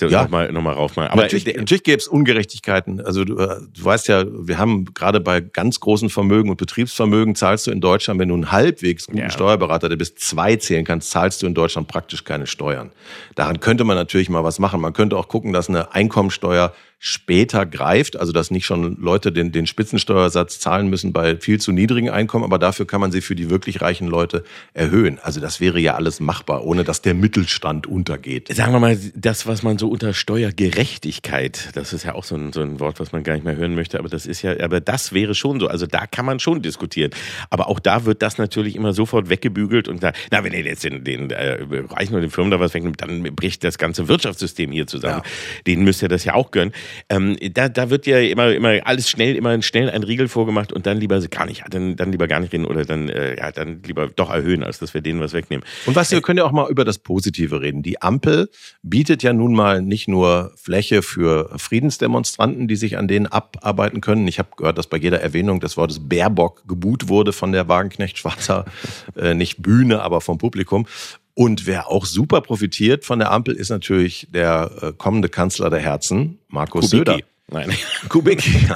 B: ja. nochmal noch mal raufmachen.
C: Aber natürlich, natürlich gäbe es Ungerechtigkeiten. Also du, äh, du weißt ja, wir haben gerade bei ganz großen Vermögen und Betriebsvermögen zahlst du in Deutschland, wenn du einen halbwegs guten ja. Steuerberater, der bis zwei zählen kannst, zahlst du in Deutschland praktisch keine Steuern. Daran könnte man natürlich mal was machen. Man könnte auch gucken, dass eine Einkommensteuer später greift, also dass nicht schon Leute den, den Spitzensteuersatz zahlen müssen bei viel zu niedrigen Einkommen, aber dafür kann man sie für die wirklich reichen Leute erhöhen. Also das wäre ja alles machbar, ohne dass der Mittelstand untergeht.
B: Sagen wir mal, das, was man so unter Steuergerechtigkeit, das ist ja auch so ein, so ein Wort, was man gar nicht mehr hören möchte, aber das ist ja, aber das wäre schon so. Also da kann man schon diskutieren. Aber auch da wird das natürlich immer sofort weggebügelt und da, na, wenn ihr jetzt den, den äh, Reichen oder den Firmen da was wegnimmt, dann bricht das ganze Wirtschaftssystem hier zusammen. Ja. Denen müsst ihr das ja auch gönnen. Ähm, da, da wird ja immer, immer alles schnell, immer schnell ein Riegel vorgemacht und dann lieber gar nicht, dann, dann lieber gar nicht reden oder dann, äh, ja, dann lieber doch erhöhen, als dass wir denen was wegnehmen.
C: Und was, wir können ja auch mal über das Positive reden. Die Ampel bietet ja nun mal nicht nur Fläche für Friedensdemonstranten, die sich an denen abarbeiten können. Ich habe gehört, dass bei jeder Erwähnung des Wortes Baerbock gebuht wurde von der Wagenknecht Schwarzer, äh, nicht Bühne, aber vom Publikum. Und wer auch super profitiert von der Ampel, ist natürlich der äh, kommende Kanzler der Herzen, Markus Kubicki. Söder.
B: Nein.
C: Kubicki.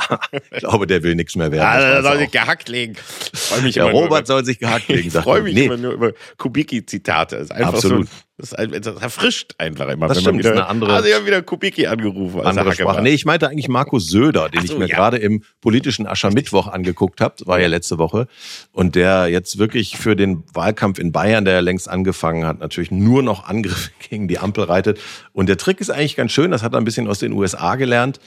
C: ich glaube, der will nichts mehr werden.
B: Ja, der soll sich gehackt legen.
C: Freu mich der Robert soll sich gehackt legen.
B: Ich freue mich nee. immer nur über Kubicki-Zitate. Ist einfach
C: Absolut.
B: so das, das erfrischt einfach immer.
C: Das
B: wenn
C: stimmt,
B: man wieder,
C: ist eine andere,
B: also ich habe wieder Kubicki angerufen. Als
C: andere Sprache. Nee, ich meinte eigentlich Markus Söder, den
B: so,
C: ich mir
B: ja.
C: gerade im politischen Aschermittwoch angeguckt habe, war ja letzte Woche. Und der jetzt wirklich für den Wahlkampf in Bayern, der ja längst angefangen hat, natürlich nur noch Angriffe gegen die Ampel reitet. Und der Trick ist eigentlich ganz schön, das hat er ein bisschen aus den USA gelernt.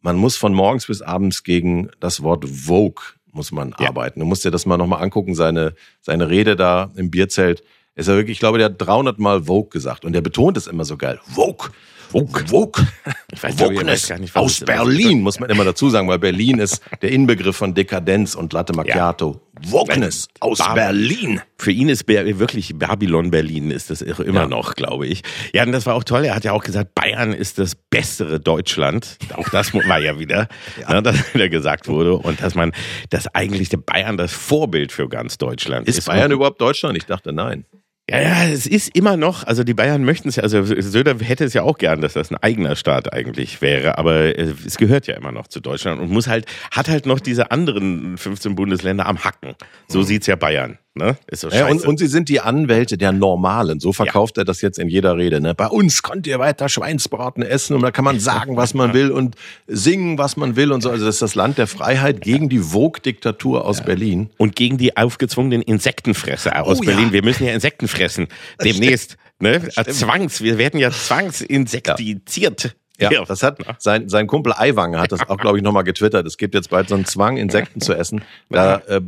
C: Man muss von morgens bis abends gegen das Wort Vogue muss man
B: Ja.
C: arbeiten. Du musst dir das mal nochmal angucken, seine, seine Rede da im Bierzelt. Ist er wirklich, ich glaube, der hat 300 Mal Vogue gesagt und der betont es immer so geil. Vogue. Vogue. Vogue.
B: Ich weiß,
C: Wokeness
B: weiß gar nicht,
C: aus
B: ist.
C: Berlin, muss man immer dazu sagen, weil Berlin ist der Inbegriff von Dekadenz und Latte Macchiato. Wokeness aus
B: Bar-
C: Berlin.
B: Für ihn ist Ber- wirklich Babylon Berlin ist das immer
C: Ja.
B: noch, glaube ich. Ja, und das war auch toll. Er hat ja auch gesagt, Bayern ist das bessere Deutschland. Auch das war ja wieder, ne, dass wieder gesagt wurde. Und dass man, dass eigentlich der Bayern das Vorbild für ganz Deutschland ist.
C: Ist Bayern überhaupt Deutschland? Ich dachte, nein.
B: Ja, ja, es ist immer noch, also die Bayern möchten es ja, also Söder hätte es ja auch gern, dass das ein eigener Staat eigentlich wäre, aber äh, es gehört ja immer noch zu Deutschland und muss halt, hat halt noch diese anderen 15 Bundesländer am Hacken. So sieht's ja Bayern, ne? Ist so
C: Ja, und, und sie sind die Anwälte der Normalen. So verkauft er das jetzt in jeder Rede. Ne? Bei uns könnt ihr weiter Schweinsbraten essen und da kann man sagen, was man will und singen, was man will und so. Also das ist das Land der Freiheit gegen die Vogue-Diktatur aus Berlin.
B: und gegen die aufgezwungenen Insektenfresser aus
C: Oh,
B: Berlin.
C: ja.
B: Wir müssen ja Insekten fressen demnächst. Ne? Zwangs, wir werden ja zwangsinsektiziert.
C: Ja, das hat sein, sein Kumpel Aiwanger hat das auch, glaube ich, nochmal getwittert. Es gibt jetzt bald so einen Zwang, Insekten zu essen. Da äh,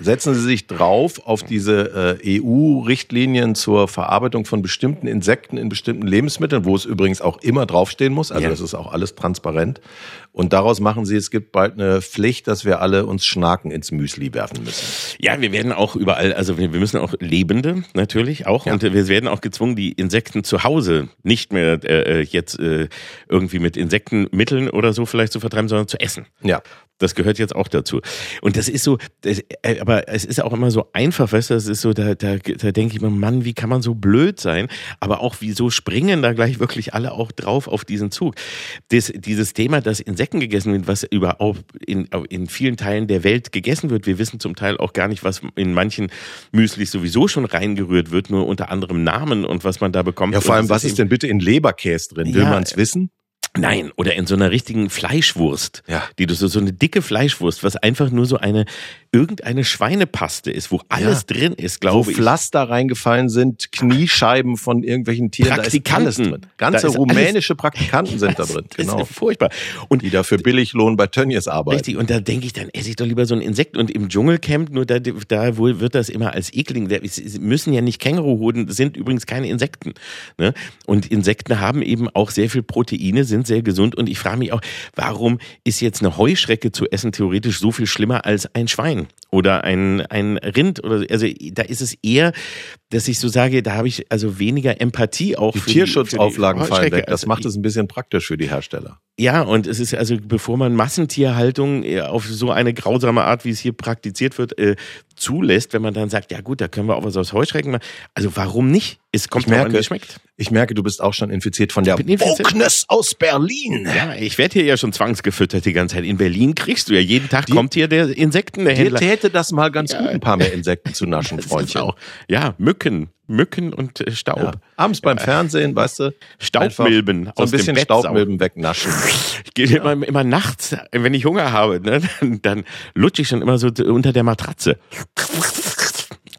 C: setzen sie sich drauf auf diese äh, EU-Richtlinien zur Verarbeitung von bestimmten Insekten in bestimmten Lebensmitteln, wo es übrigens auch immer draufstehen muss. Also
B: Ja.
C: das ist auch alles transparent. Und daraus machen sie, es gibt bald eine Pflicht, dass wir alle uns Schnaken ins Müsli werfen müssen.
B: Ja, wir werden auch überall, also wir müssen auch Lebende natürlich auch
C: Ja.
B: und wir werden auch gezwungen, die Insekten zu Hause nicht mehr äh, jetzt äh, irgendwie mit Insektenmitteln oder so vielleicht zu vertreiben, sondern zu essen.
C: Ja.
B: Das gehört jetzt auch dazu. Und das ist so, das, äh, aber es ist auch immer so einfach, weißt du, das ist so, da, da, da denke ich mir, Mann, wie kann man so blöd sein? Aber auch, wieso springen da gleich wirklich alle auch drauf auf diesen Zug? Das, dieses Thema, dass Insekten gegessen wird, was überhaupt in, in vielen Teilen der Welt gegessen wird. Wir wissen zum Teil auch gar nicht, was in manchen Müslis sowieso schon reingerührt wird, nur unter anderem Namen und was man da bekommt.
C: Ja, vor allem, was ist denn bitte in Leberkäse drin? Will
B: Ja,
C: man's wissen?
B: Nein, oder in so einer richtigen Fleischwurst.
C: Ja.
B: Die du so, so eine dicke Fleischwurst, was einfach nur so eine, irgendeine Schweinepaste ist, wo alles drin ist,
C: Wo
B: glaube ich.
C: Pflaster reingefallen sind, Kniescheiben von irgendwelchen Tieren, da ist alles
B: Praktikanten.
C: drin. Ganze rumänische Praktikanten sind da drin,
B: Das
C: genau.
B: ist furchtbar. Und
C: Die da für Billiglohn bei Tönnies arbeiten.
B: Richtig, und da denke ich, dann esse ich doch lieber so ein Insekt. Und im Dschungelcamp, nur da, da wohl wird das immer als. Da ist- es müssen ja nicht Känguruhoden, das sind übrigens keine Insekten. Ne? Und Insekten haben eben auch sehr viel Proteine, sind sehr gesund. Und ich frage mich auch, warum ist jetzt eine Heuschrecke zu essen theoretisch so viel schlimmer als ein Schwein? Oder ein, ein Rind oder also da ist es eher, dass ich so sage, da habe ich also weniger Empathie auch
C: Die
B: für
C: Tierschutzauflagen
B: für die
C: fallen
B: Heuschrecke.
C: weg. Das
B: Also
C: macht es ein bisschen praktisch für die Hersteller.
B: ja, und es ist also, bevor man Massentierhaltung äh, auf so eine grausame Art, wie es hier praktiziert wird, äh, zulässt, wenn man dann sagt, ja gut, da können wir auch was aus Heuschrecken machen. Also warum nicht? Es kommt
C: Ich merke,
B: an, schmeckt.
C: Ich merke, du bist auch schon infiziert von der. Wokeness aus Berlin.
B: Ja, ich werde hier ja schon zwangsgefüttert die ganze Zeit. In Berlin kriegst du ja jeden Tag kommt hier der Insekten, der
C: Dir täte das mal ganz
B: Ja.
C: gut, ein paar mehr Insekten zu naschen, Freundchen.
B: auch, ja, Mücken, Mücken und äh, Staub.
C: Ja. Abends beim Fernsehen, weißt du,
B: Staubmilben
C: so ein
B: aus dem
C: bisschen
B: Bett
C: Staubmilben wegnaschen.
B: Ich gehe immer, immer nachts, wenn ich Hunger habe, ne, dann, dann lutsche ich schon immer so unter der Matratze.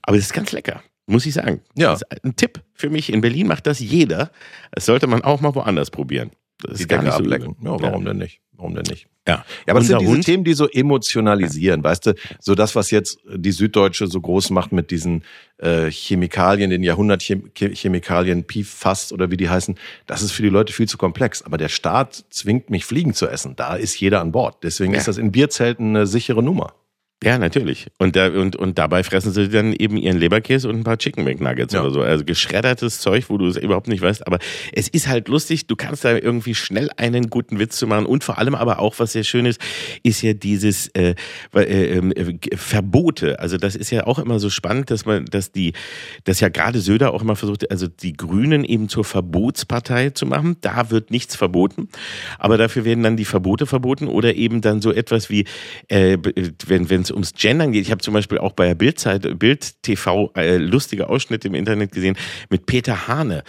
B: Aber es ist ganz lecker, muss ich sagen.
C: Ja.
B: Ein Tipp für mich. In Berlin macht das jeder. Das sollte man auch mal woanders probieren. Das
C: Die
B: ist gar
C: Decke
B: nicht so
C: ablecken. Ja, warum denn nicht? Warum denn nicht?
B: Ja.
C: Ja, aber das sind
B: Unser
C: diese
B: Hund-
C: Themen, die so emotionalisieren, weißt du, so das, was jetzt die Süddeutsche so groß macht mit diesen äh, Chemikalien, den Jahrhundertchemikalien, PFAS oder wie die heißen, das ist für die Leute viel zu komplex. Aber der Staat zwingt mich, Fliegen zu essen. Da ist jeder an Bord. Deswegen
B: Ja.
C: ist das in Bierzelten eine sichere Nummer.
B: Ja, natürlich. Und, da, und, und dabei fressen sie dann eben ihren Leberkäse und ein paar Chicken McNuggets
C: Ja.
B: oder so. Also geschreddertes Zeug, wo du es überhaupt nicht weißt. Aber es ist halt lustig, du kannst da irgendwie schnell einen guten Witz zu machen. Und vor allem aber auch, was sehr schön ist, ist ja dieses äh, äh, äh, Verbote. Also das ist ja auch immer so spannend, dass man, dass die, dass ja gerade Söder auch immer versucht, also die Grünen eben zur Verbotspartei zu machen. Da wird nichts verboten. Aber dafür werden dann die Verbote verboten oder eben dann so etwas wie, äh, wenn wenn es ums Gendern geht. Ich habe zum Beispiel auch bei der Bildzeit, Bild TV äh, lustige Ausschnitte im Internet gesehen mit Peter Hane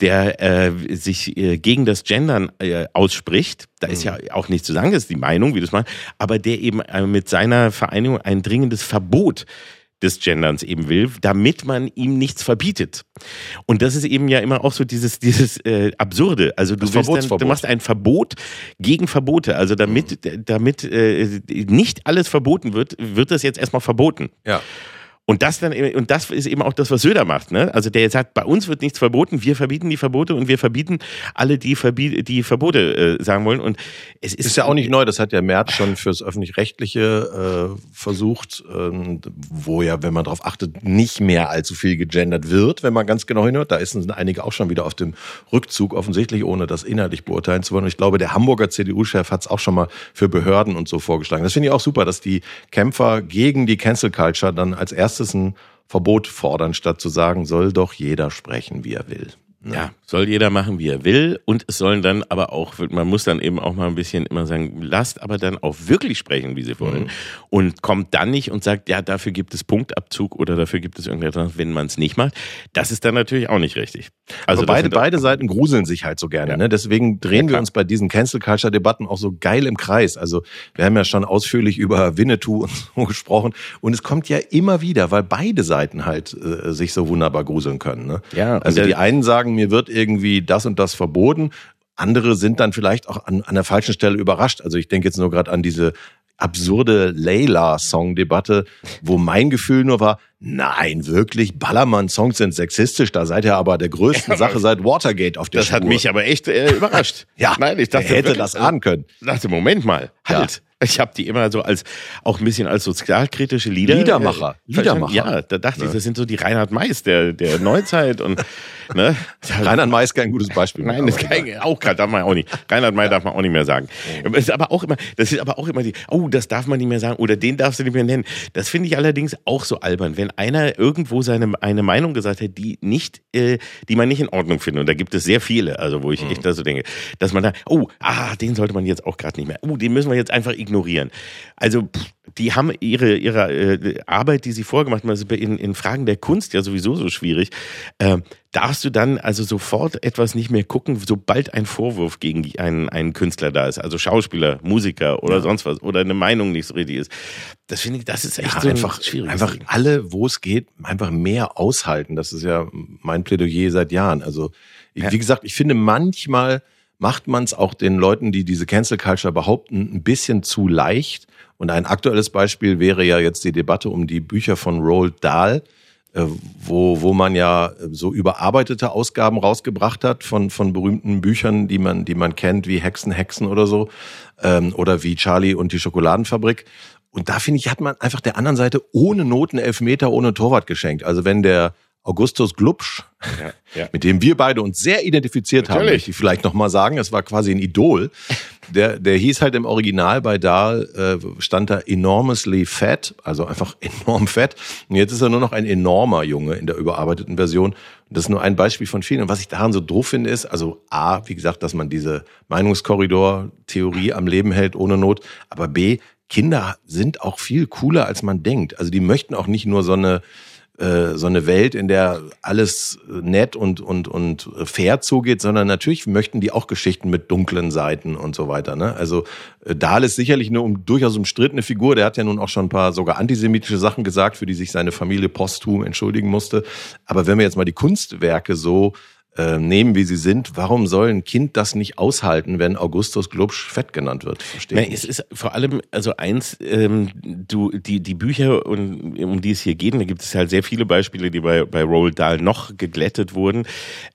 B: der äh, sich äh, gegen das Gendern äh, ausspricht. Da ist ja auch nichts zu sagen, das ist die Meinung, wie du es meinst, aber der eben äh, mit seiner Vereinigung ein dringendes Verbot des Genderns eben will, damit man ihm nichts verbietet. Und das ist eben ja immer auch so dieses dieses äh, absurde. Also du dann, du machst ein Verbot gegen Verbote. Also damit damit äh, nicht alles verboten wird, wird das jetzt erstmal verboten.
C: Ja.
B: Und das dann und das ist eben auch das, was Söder macht. Ne? Also der sagt, bei uns wird nichts verboten, wir verbieten die Verbote und wir verbieten alle, die, verbi die Verbote äh, sagen wollen. Und es ist,
C: Ist ja auch nicht neu, das hat der Merz schon fürs Öffentlich-Rechtliche äh, versucht, ähm, wo ja, wenn man darauf achtet, nicht mehr allzu viel gegendert wird, wenn man ganz genau hinhört. Da sind einige auch schon wieder auf dem Rückzug, offensichtlich, ohne das inhaltlich beurteilen zu wollen. Und ich glaube, der Hamburger CDU-Chef hat es auch schon mal für Behörden und so vorgeschlagen. Das finde ich auch super, dass die Kämpfer gegen die Cancel Culture dann als erstes ein Verbot fordern, statt zu sagen, soll doch jeder sprechen, wie er will.
B: Ja, soll jeder machen, wie er will. Und es sollen dann aber auch, man muss dann eben auch mal ein bisschen immer sagen, lasst aber dann auch wirklich sprechen, wie sie wollen. Und kommt dann nicht und sagt, ja, dafür gibt es Punktabzug oder dafür gibt es irgendetwas, wenn man es nicht macht. Das ist dann natürlich auch nicht richtig. Also
C: Aber beide, beide Seiten gruseln sich halt so gerne.
B: Ja.
C: Ne? Deswegen drehen
B: Ja,
C: wir uns bei diesen Cancel Culture Debatten auch so geil im Kreis. Also wir haben ja schon ausführlich über Winnetou und so gesprochen. Und es kommt ja immer wieder, weil beide Seiten halt äh, sich so wunderbar gruseln können. Ne?
B: Ja,
C: Also die einen sagen, mir wird irgendwie das und das verboten. Andere sind dann vielleicht auch an, an der falschen Stelle überrascht. Also ich denke jetzt nur gerade an diese absurde Layla-Song-Debatte, wo mein Gefühl nur war, nein, wirklich, Ballermann-Songs sind sexistisch, da seid ihr aber der größten Sache seit Watergate auf der
B: das hat
C: Spur.
B: mich aber echt äh, überrascht.
C: Ja,
B: nein, ich dachte
C: hätte
B: wirklich,
C: das ahnen können.
B: Ich dachte, Moment mal, halt. Ich habe die immer so als auch ein bisschen als sozialkritische Lieder.
C: Liedermacher,
B: äh.
C: Liedermacher.
B: Ja, da dachte ich, das sind so die Reinhard Mais der, der Neuzeit und ne?
C: Reinhard May ist kein gutes Beispiel.
B: Nein, das kann ich, auch gerade darf man auch nicht. Reinhard May darf man auch nicht mehr sagen. Das ist aber auch immer, das ist aber auch immer die, oh, das darf man nicht mehr sagen oder den darfst du nicht mehr nennen. Das finde ich allerdings auch so albern, wenn einer irgendwo seine eine Meinung gesagt hat, die nicht, äh, die man nicht in Ordnung findet. Und da gibt es sehr viele, also wo ich echt da so denke, dass man da, oh, ah, den sollte man jetzt auch gerade nicht mehr. Oh, den müssen wir jetzt einfach ignorieren. Also pff, die haben ihre ihre äh, Arbeit, die sie vorgemacht haben, also in, in Fragen der Kunst ja sowieso so schwierig. Ähm, darfst du dann also sofort etwas nicht mehr gucken, sobald ein Vorwurf gegen einen, einen Künstler da ist, also Schauspieler, Musiker oder sonst was oder eine Meinung nicht so richtig ist. Das finde ich, das ist echt
C: Ja,
B: so ein
C: einfach,
B: schwieriges
C: einfach
B: Ding.
C: alle, wo es geht, einfach mehr aushalten. Das ist ja mein Plädoyer seit Jahren. Also,
B: Ja.
C: wie gesagt, ich finde manchmal macht man es auch den Leuten, die diese Cancel Culture behaupten, ein bisschen zu leicht. Und ein aktuelles Beispiel wäre ja jetzt die Debatte um die Bücher von Roald Dahl, äh, wo, wo man ja äh, so überarbeitete Ausgaben rausgebracht hat von, von berühmten Büchern, die man, die man kennt, wie Hexen, Hexen oder so, ähm, oder wie Charlie und die Schokoladenfabrik. Und da finde ich, hat man einfach der anderen Seite ohne Noten Elfmeter, ohne Torwart geschenkt. Also wenn der Augustus Glubsch,
B: Ja, ja.
C: mit dem wir beide uns sehr identifiziert haben,
B: Natürlich.
C: möchte ich vielleicht nochmal sagen. Es war quasi ein Idol. Der, der hieß halt im Original bei Dahl, äh, stand da enormously fat, also einfach enorm fett. Und jetzt ist er nur noch ein enormer Junge in der überarbeiteten Version. Und das ist nur ein Beispiel von vielen. Und was ich daran so doof finde, ist, also A, wie gesagt, dass man diese Meinungskorridor-Theorie am Leben hält ohne Not. Aber B, Kinder sind auch viel cooler, als man denkt. Also die möchten auch nicht nur so eine äh, so eine Welt, in der alles nett und, und, und fair zugeht, sondern natürlich möchten die auch Geschichten mit dunklen Seiten und so weiter. Ne? Also äh, Dahl ist sicherlich eine um, durchaus umstrittene Figur. Der hat ja nun auch schon ein paar sogar antisemitische Sachen gesagt, für die sich seine Familie posthum entschuldigen musste. Aber wenn wir jetzt mal die Kunstwerke so äh, nehmen, wie sie sind, warum soll ein Kind das nicht aushalten, wenn Augustus Glubsch fett genannt wird? Verstehe ich
B: es ist vor allem, also eins, ähm, du, die, die Bücher, um, um die es hier geht, da gibt es halt sehr viele Beispiele, die bei, bei Roald Dahl noch geglättet wurden.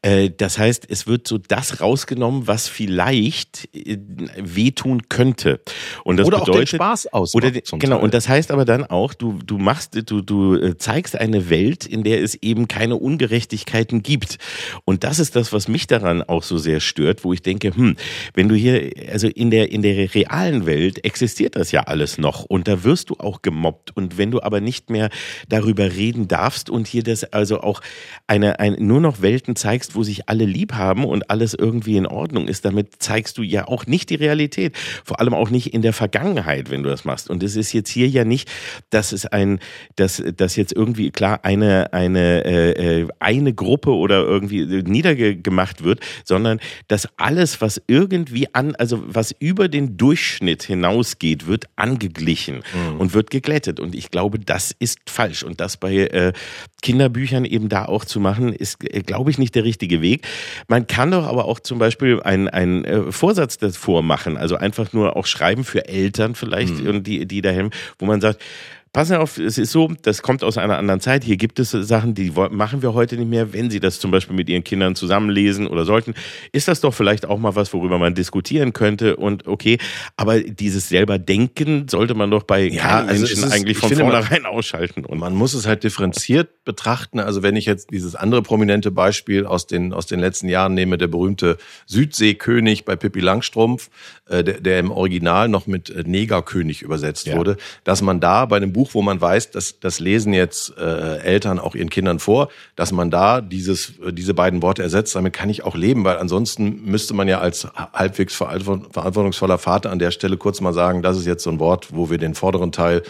B: Äh, das heißt, es wird so das rausgenommen, was vielleicht äh, wehtun könnte. Und das
C: Oder auch den
B: bedeutet,
C: Spaß ausmacht,
B: Oder den, genau,
C: Teil.
B: und das heißt aber dann auch, du, du machst, du, du äh, zeigst eine Welt, in der es eben keine Ungerechtigkeiten gibt. Und das ist das, was mich daran auch so sehr stört, wo ich denke, hm, wenn du hier, also in der, in der realen Welt existiert das ja alles noch und da wirst du auch gemobbt. Und wenn du aber nicht mehr darüber reden darfst und hier das also auch eine, ein, nur noch Welten zeigst, wo sich alle lieb haben und alles irgendwie in Ordnung ist, damit zeigst du ja auch nicht die Realität. Vor allem auch nicht in der Vergangenheit, wenn du das machst. Und es ist jetzt hier ja nicht, dass es ein, dass, dass jetzt irgendwie klar eine, eine, äh, äh, eine Gruppe oder irgendwie niedergemacht wird, sondern dass alles, was irgendwie an, also was über den Durchschnitt hinausgeht, wird angeglichen und wird geglättet. Und ich glaube, das ist falsch. Und das bei äh, Kinderbüchern eben da auch zu machen, ist, äh, glaube ich, nicht der richtige Weg. Man kann doch aber auch zum Beispiel einen, einen äh, Vorsatz davor machen, also einfach nur auch schreiben für Eltern vielleicht, und die, die dahin, wo man sagt, Pass auf, es ist so, das kommt aus einer anderen Zeit. Hier gibt es Sachen, die machen wir heute nicht mehr. Wenn Sie das zum Beispiel mit Ihren Kindern zusammenlesen oder sollten, ist das doch vielleicht auch mal was, worüber man diskutieren könnte. Und okay, aber dieses selber Denken sollte man doch bei
C: Ja, also
B: Menschen
C: ist-
B: eigentlich
C: ich
B: von
C: finde, man-
B: vornherein ausschalten. Und
C: Man muss es halt differenziert betrachten. Also wenn ich jetzt dieses andere prominente Beispiel aus den, aus den letzten Jahren nehme, der berühmte Südseekönig bei Pippi Langstrumpf, äh, der, der im Original noch mit äh, Negerkönig übersetzt
B: Ja.
C: wurde, dass man da bei einem Buch, wo man weiß, dass das lesen jetzt äh, Eltern auch ihren Kindern vor, dass man da dieses, äh, diese beiden Worte ersetzt, damit kann ich auch leben, weil ansonsten müsste man ja als halbwegs verantwort- verantwortungsvoller Vater an der Stelle kurz mal sagen, das ist jetzt so ein Wort, wo wir den vorderen Teil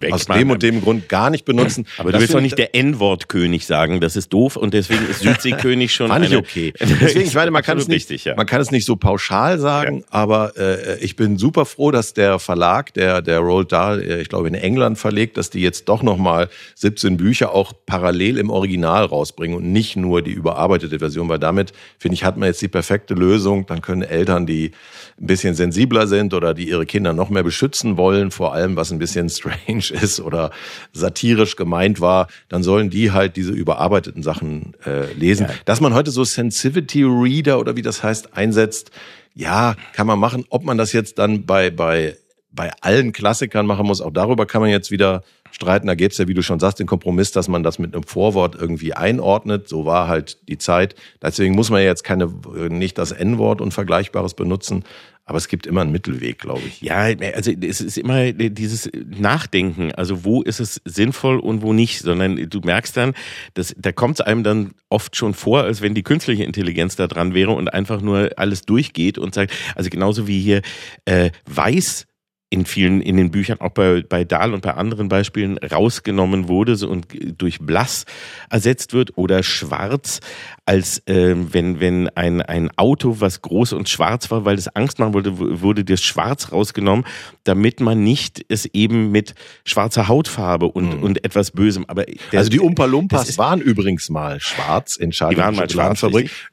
C: äh, aus dem und dem Grund gar nicht benutzen.
B: aber du
C: Das
B: willst doch nicht der N-Wort-König sagen, das ist doof und deswegen ist Südseekönig schon
C: Fand ich
B: eine,
C: okay. Deswegen, ich meine, man kann es nicht,
B: richtig, ja.
C: man kann es nicht so pauschal sagen, aber äh, ich bin super froh, dass der Verlag, der der Roald Dahl, äh, ich glaube in England verlegt, dass die jetzt doch noch mal 17 Bücher auch parallel im Original rausbringen und nicht nur die überarbeitete Version, weil damit finde ich hat man jetzt die perfekte Lösung. Dann können Eltern, die ein bisschen sensibler sind oder die ihre Kinder noch mehr beschützen wollen, vor allem was ein bisschen strange ist oder satirisch gemeint war, dann sollen die halt diese überarbeiteten Sachen äh, lesen. Dass man heute so Sensitivity Reader oder wie das heißt einsetzt, ja, kann man machen. Ob man das jetzt dann bei bei bei allen Klassikern machen muss, auch darüber kann man jetzt wieder streiten. Da gäbe es ja, wie du schon sagst, den Kompromiss, dass man das mit einem Vorwort irgendwie einordnet. So war halt die Zeit. Deswegen muss man ja jetzt keine, nicht das N-Wort und Vergleichbares benutzen. Aber es gibt immer einen Mittelweg, glaube ich.
B: Ja, also es ist immer dieses Nachdenken, also wo ist es sinnvoll und wo nicht, sondern du merkst dann, dass, da kommt es einem dann oft schon vor, als wenn die künstliche Intelligenz da dran wäre und einfach nur alles durchgeht und sagt, also genauso wie hier äh, weiß in vielen, in den Büchern, auch bei, bei Dahl und bei anderen Beispielen rausgenommen wurde und durch blass ersetzt wird oder schwarz, als ähm, wenn, wenn ein, ein Auto, was groß und schwarz war, weil es Angst machen wollte, wurde das Schwarz rausgenommen, damit man nicht es eben mit schwarzer Hautfarbe und, und etwas Bösem, aber der,
C: Mhm. also die Umpa
B: das
C: Lumpas waren übrigens mal schwarz in Charlie
B: Die waren mal schwarz.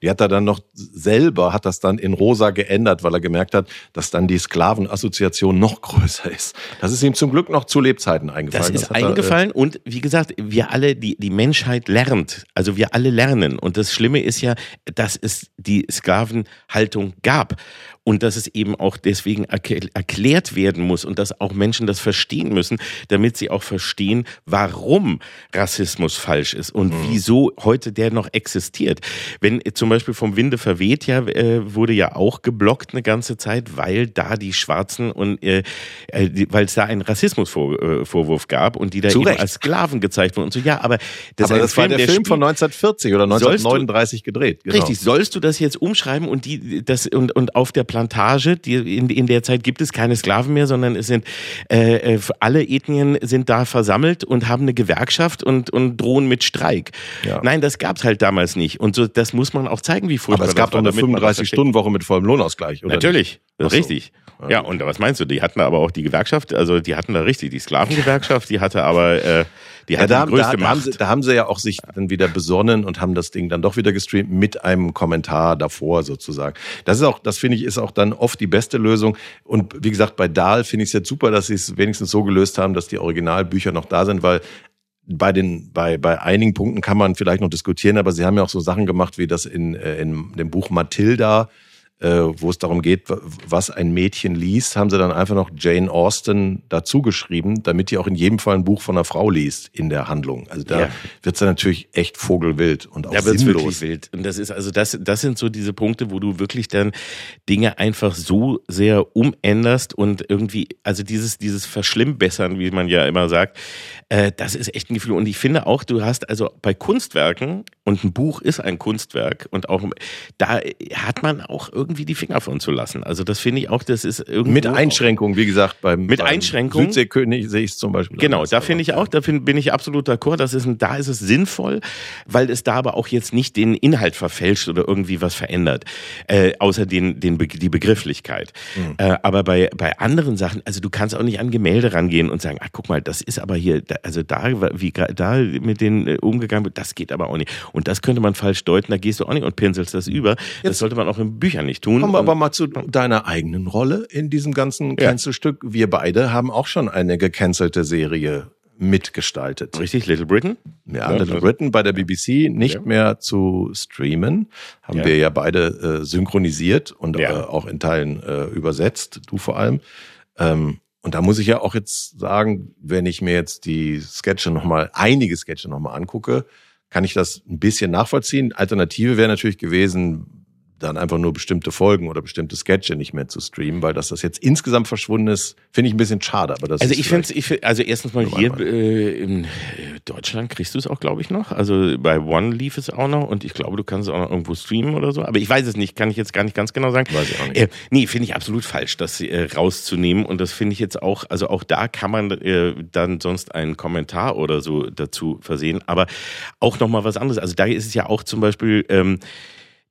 C: Die hat er dann noch selber, hat das dann in rosa geändert, weil er gemerkt hat, dass dann die Sklavenassoziation noch größer ist. Das ist ihm zum Glück noch zu Lebzeiten eingefallen.
B: Das ist
C: hat er, äh,
B: eingefallen und wie gesagt, wir alle, die, die Menschheit lernt. Also wir alle lernen. Und das Schlimme Schlimme ist ja, dass es die Sklavenhaltung gab und dass es eben auch deswegen erklärt werden muss und dass auch Menschen das verstehen müssen, damit sie auch verstehen, warum Rassismus falsch ist und mhm. wieso heute der noch existiert. Wenn zum Beispiel vom Winde verweht ja, äh, wurde ja auch geblockt eine ganze Zeit, weil da die Schwarzen und äh, äh weil es da einen Rassismusvorwurf äh, gab und die da eben als Sklaven gezeigt wurden und so. Ja, aber
C: das, aber das Film, war der, der Film von 1940 oder 1939
B: du,
C: gedreht.
B: Genau. Richtig. Sollst du das jetzt umschreiben und die das und und auf der Plantage, die, in, in der Zeit gibt es keine Sklaven mehr, sondern es sind äh, äh, alle Ethnien sind da versammelt und haben eine Gewerkschaft und, und drohen mit Streik. Ja. Nein, das gab's halt damals nicht. Und so, das muss man auch zeigen, wie furchtbar
C: Aber es gab doch eine 35-Stunden-Woche mit vollem Lohnausgleich,
B: oder? Natürlich, so. richtig. Ja, und was meinst du? Die hatten aber auch die Gewerkschaft, also die hatten da richtig die Sklavengewerkschaft, die hatte aber äh, die ja, da, größte
C: da, da, haben sie, da haben sie ja auch sich dann wieder besonnen und haben das Ding dann doch wieder gestreamt mit einem Kommentar davor sozusagen. Das ist auch, das finde ich, ist auch dann oft die beste Lösung. Und wie gesagt, bei Dahl finde ich es jetzt super, dass sie es wenigstens so gelöst haben, dass die Originalbücher noch da sind, weil bei den bei bei einigen Punkten kann man vielleicht noch diskutieren, aber sie haben ja auch so Sachen gemacht wie das in äh, in dem Buch Matilda wo es darum geht, was ein Mädchen liest, haben sie dann einfach noch Jane Austen dazu geschrieben, damit die auch in jedem Fall ein Buch von einer Frau liest in der Handlung. Also da ja. wird's dann natürlich echt vogelwild und auch da wird's sinnlos. wirklich
B: wild. Und das ist also das das sind so diese Punkte, wo du wirklich dann Dinge einfach so sehr umänderst und irgendwie also dieses dieses Verschlimmbessern, wie man ja immer sagt, äh, das ist echt ein Gefühl. Und ich finde auch, du hast also bei Kunstwerken und ein Buch ist ein Kunstwerk und auch da hat man auch irgendwie die Finger von zu lassen. Also das finde ich auch, das ist irgendwie.
C: Mit Einschränkungen, wie gesagt, beim,
B: mit beim Einschränkungen.
C: Südseekönig sehe ich es zum Beispiel.
B: Genau, da finde ich auch, da find, bin ich absolut d'accord. Das ist, da ist es sinnvoll, weil es da aber auch jetzt nicht den Inhalt verfälscht oder irgendwie was verändert, äh, außer den, den die Begrifflichkeit. Mhm. Äh, aber bei bei anderen Sachen, also du kannst auch nicht an Gemälde rangehen und sagen, ah, guck mal, das ist aber hier, da, also da wie da mit denen äh, umgegangen wird, das geht aber auch nicht. Und das könnte man falsch deuten. Da gehst du auch nicht und pinselst das über. Jetzt das sollte man auch in Büchern nicht tun.
C: Kommen wir aber mal zu deiner eigenen Rolle in diesem ganzen Cancelstück. Ja. Wir beide haben auch schon eine gecancelte Serie mitgestaltet.
B: Richtig, Little Britain?
C: Ja, ja Little Britain bei der BBC nicht ja. mehr zu streamen. Haben ja. wir ja beide äh, synchronisiert und äh, auch in Teilen äh, übersetzt, du vor allem. Ähm, und da muss ich ja auch jetzt sagen, wenn ich mir jetzt die Sketche nochmal, einige Sketche nochmal angucke, kann ich das ein bisschen nachvollziehen. Alternative wäre natürlich gewesen, dann einfach nur bestimmte Folgen oder bestimmte Sketche nicht mehr zu streamen, weil dass das jetzt insgesamt verschwunden ist, finde ich ein bisschen schade. Aber das
B: also ich finde, ich find, also erstens mal hier äh, in äh, Deutschland kriegst du es auch, glaube ich, noch. Also bei One lief es auch noch und ich glaube, du kannst es auch noch irgendwo streamen oder so. Aber ich weiß es nicht, kann ich jetzt gar nicht ganz genau sagen.
C: Weiß ich auch nicht.
B: Äh, nee, finde ich absolut falsch, das äh, rauszunehmen und das finde ich jetzt auch, also auch da kann man äh, dann sonst einen Kommentar oder so dazu versehen. Aber auch noch mal was anderes. Also da ist es ja auch zum Beispiel ähm,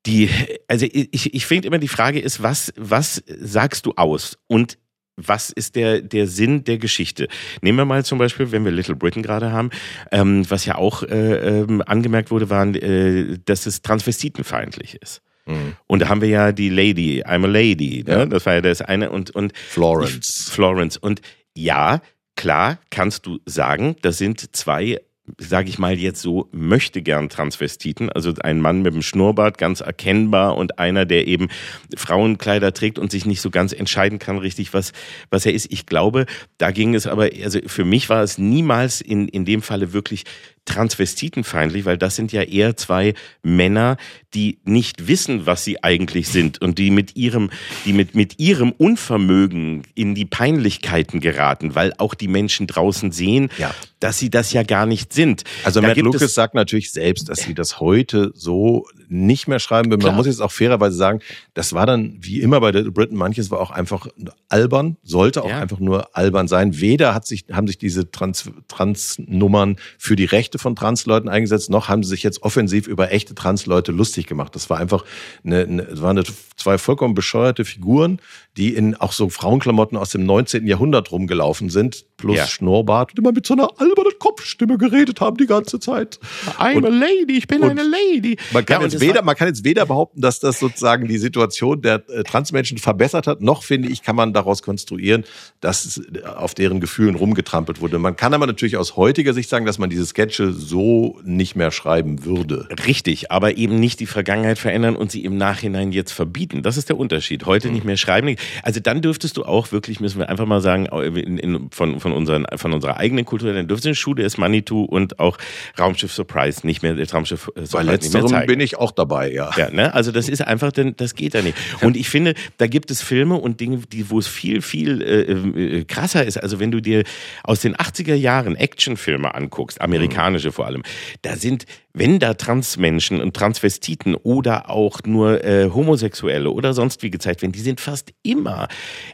B: die, also ich, ich finde immer die Frage ist, was, was sagst du aus? Und was ist der, der Sinn der Geschichte? Nehmen wir mal zum Beispiel, wenn wir Little Britain gerade haben, ähm, was ja auch äh, ähm, angemerkt wurde, waren, äh, dass es transvestitenfeindlich ist. Mhm. Und da haben wir ja die Lady, I'm a Lady, ne? Ja. das war ja das eine und, und
C: Florence.
B: Ich, Florence. Und ja, klar kannst du sagen, das sind zwei sage ich mal jetzt so, möchte gern Transvestiten, also ein Mann mit dem Schnurrbart, ganz erkennbar und einer, der eben Frauenkleider trägt und sich nicht so ganz entscheiden kann, richtig, was, was er ist. Ich glaube, da ging es aber, also für mich war es niemals in, in dem Falle wirklich transvestitenfeindlich, weil das sind ja eher zwei Männer, die nicht wissen, was sie eigentlich sind und die mit ihrem, die mit, mit ihrem Unvermögen in die Peinlichkeiten geraten, weil auch die Menschen draußen sehen, ja. dass sie das ja gar nicht sind.
C: Also da Matt Lucas sagt natürlich selbst, dass sie das heute so nicht mehr schreiben will. Man muss jetzt auch fairerweise sagen, das war dann wie immer bei Little Britain, manches war auch einfach albern, sollte auch ja. einfach nur albern sein. Weder hat sich, haben sich diese Trans, Trans-Nummern für die Rechte von Transleuten eingesetzt, noch haben sie sich jetzt offensiv über echte Transleute lustig gemacht. Das war einfach eine, eine, waren eine, zwei vollkommen bescheuerte Figuren, die in auch so Frauenklamotten aus dem 19. Jahrhundert rumgelaufen sind, plus ja. Schnurrbart und immer mit so einer albernen Kopfstimme geredet haben die ganze Zeit.
B: I'm und, a lady, ich bin eine Lady.
C: Man kann, ja, jetzt weder, man kann jetzt weder behaupten, dass das sozusagen die Situation der äh, Transmenschen verbessert hat, noch finde ich, kann man daraus konstruieren, dass auf deren Gefühlen rumgetrampelt wurde. Man kann aber natürlich aus heutiger Sicht sagen, dass man diese Sketche so nicht mehr schreiben würde.
B: Richtig, aber eben nicht die Vergangenheit verändern und sie im Nachhinein jetzt verbieten. Das ist der Unterschied. Heute mhm. nicht mehr schreiben. Also dann dürftest du auch wirklich, müssen wir einfach mal sagen, in, in, von, von, unseren, von unserer eigenen Kultur, dann dürftest du Schule ist Manitou und auch Raumschiff Surprise nicht mehr, Raumschiff
C: äh, Surprise Bei letzterem bin ich auch dabei, ja.
B: Ja, ne? Also das ist einfach, denn das geht da nicht. Und ich finde, da gibt es Filme und Dinge, die, wo es viel, viel äh, äh, krasser ist. Also wenn du dir aus den 80er Jahren Actionfilme anguckst, amerikanische vor allem, da sind wenn da Transmenschen und Transvestiten oder auch nur äh, Homosexuelle oder sonst wie gezeigt werden, die sind fast immer,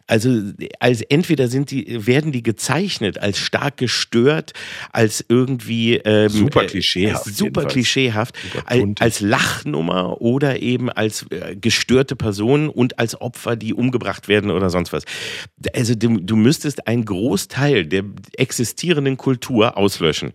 B: also als entweder sind die, werden die gezeichnet als stark gestört, als irgendwie
C: ähm, super äh, klischeehaft,
B: äh, super klischeehaft, als, als Lachnummer oder eben als äh, gestörte Personen und als Opfer, die umgebracht werden oder sonst was. Also du, du müsstest einen Großteil der existierenden Kultur auslöschen.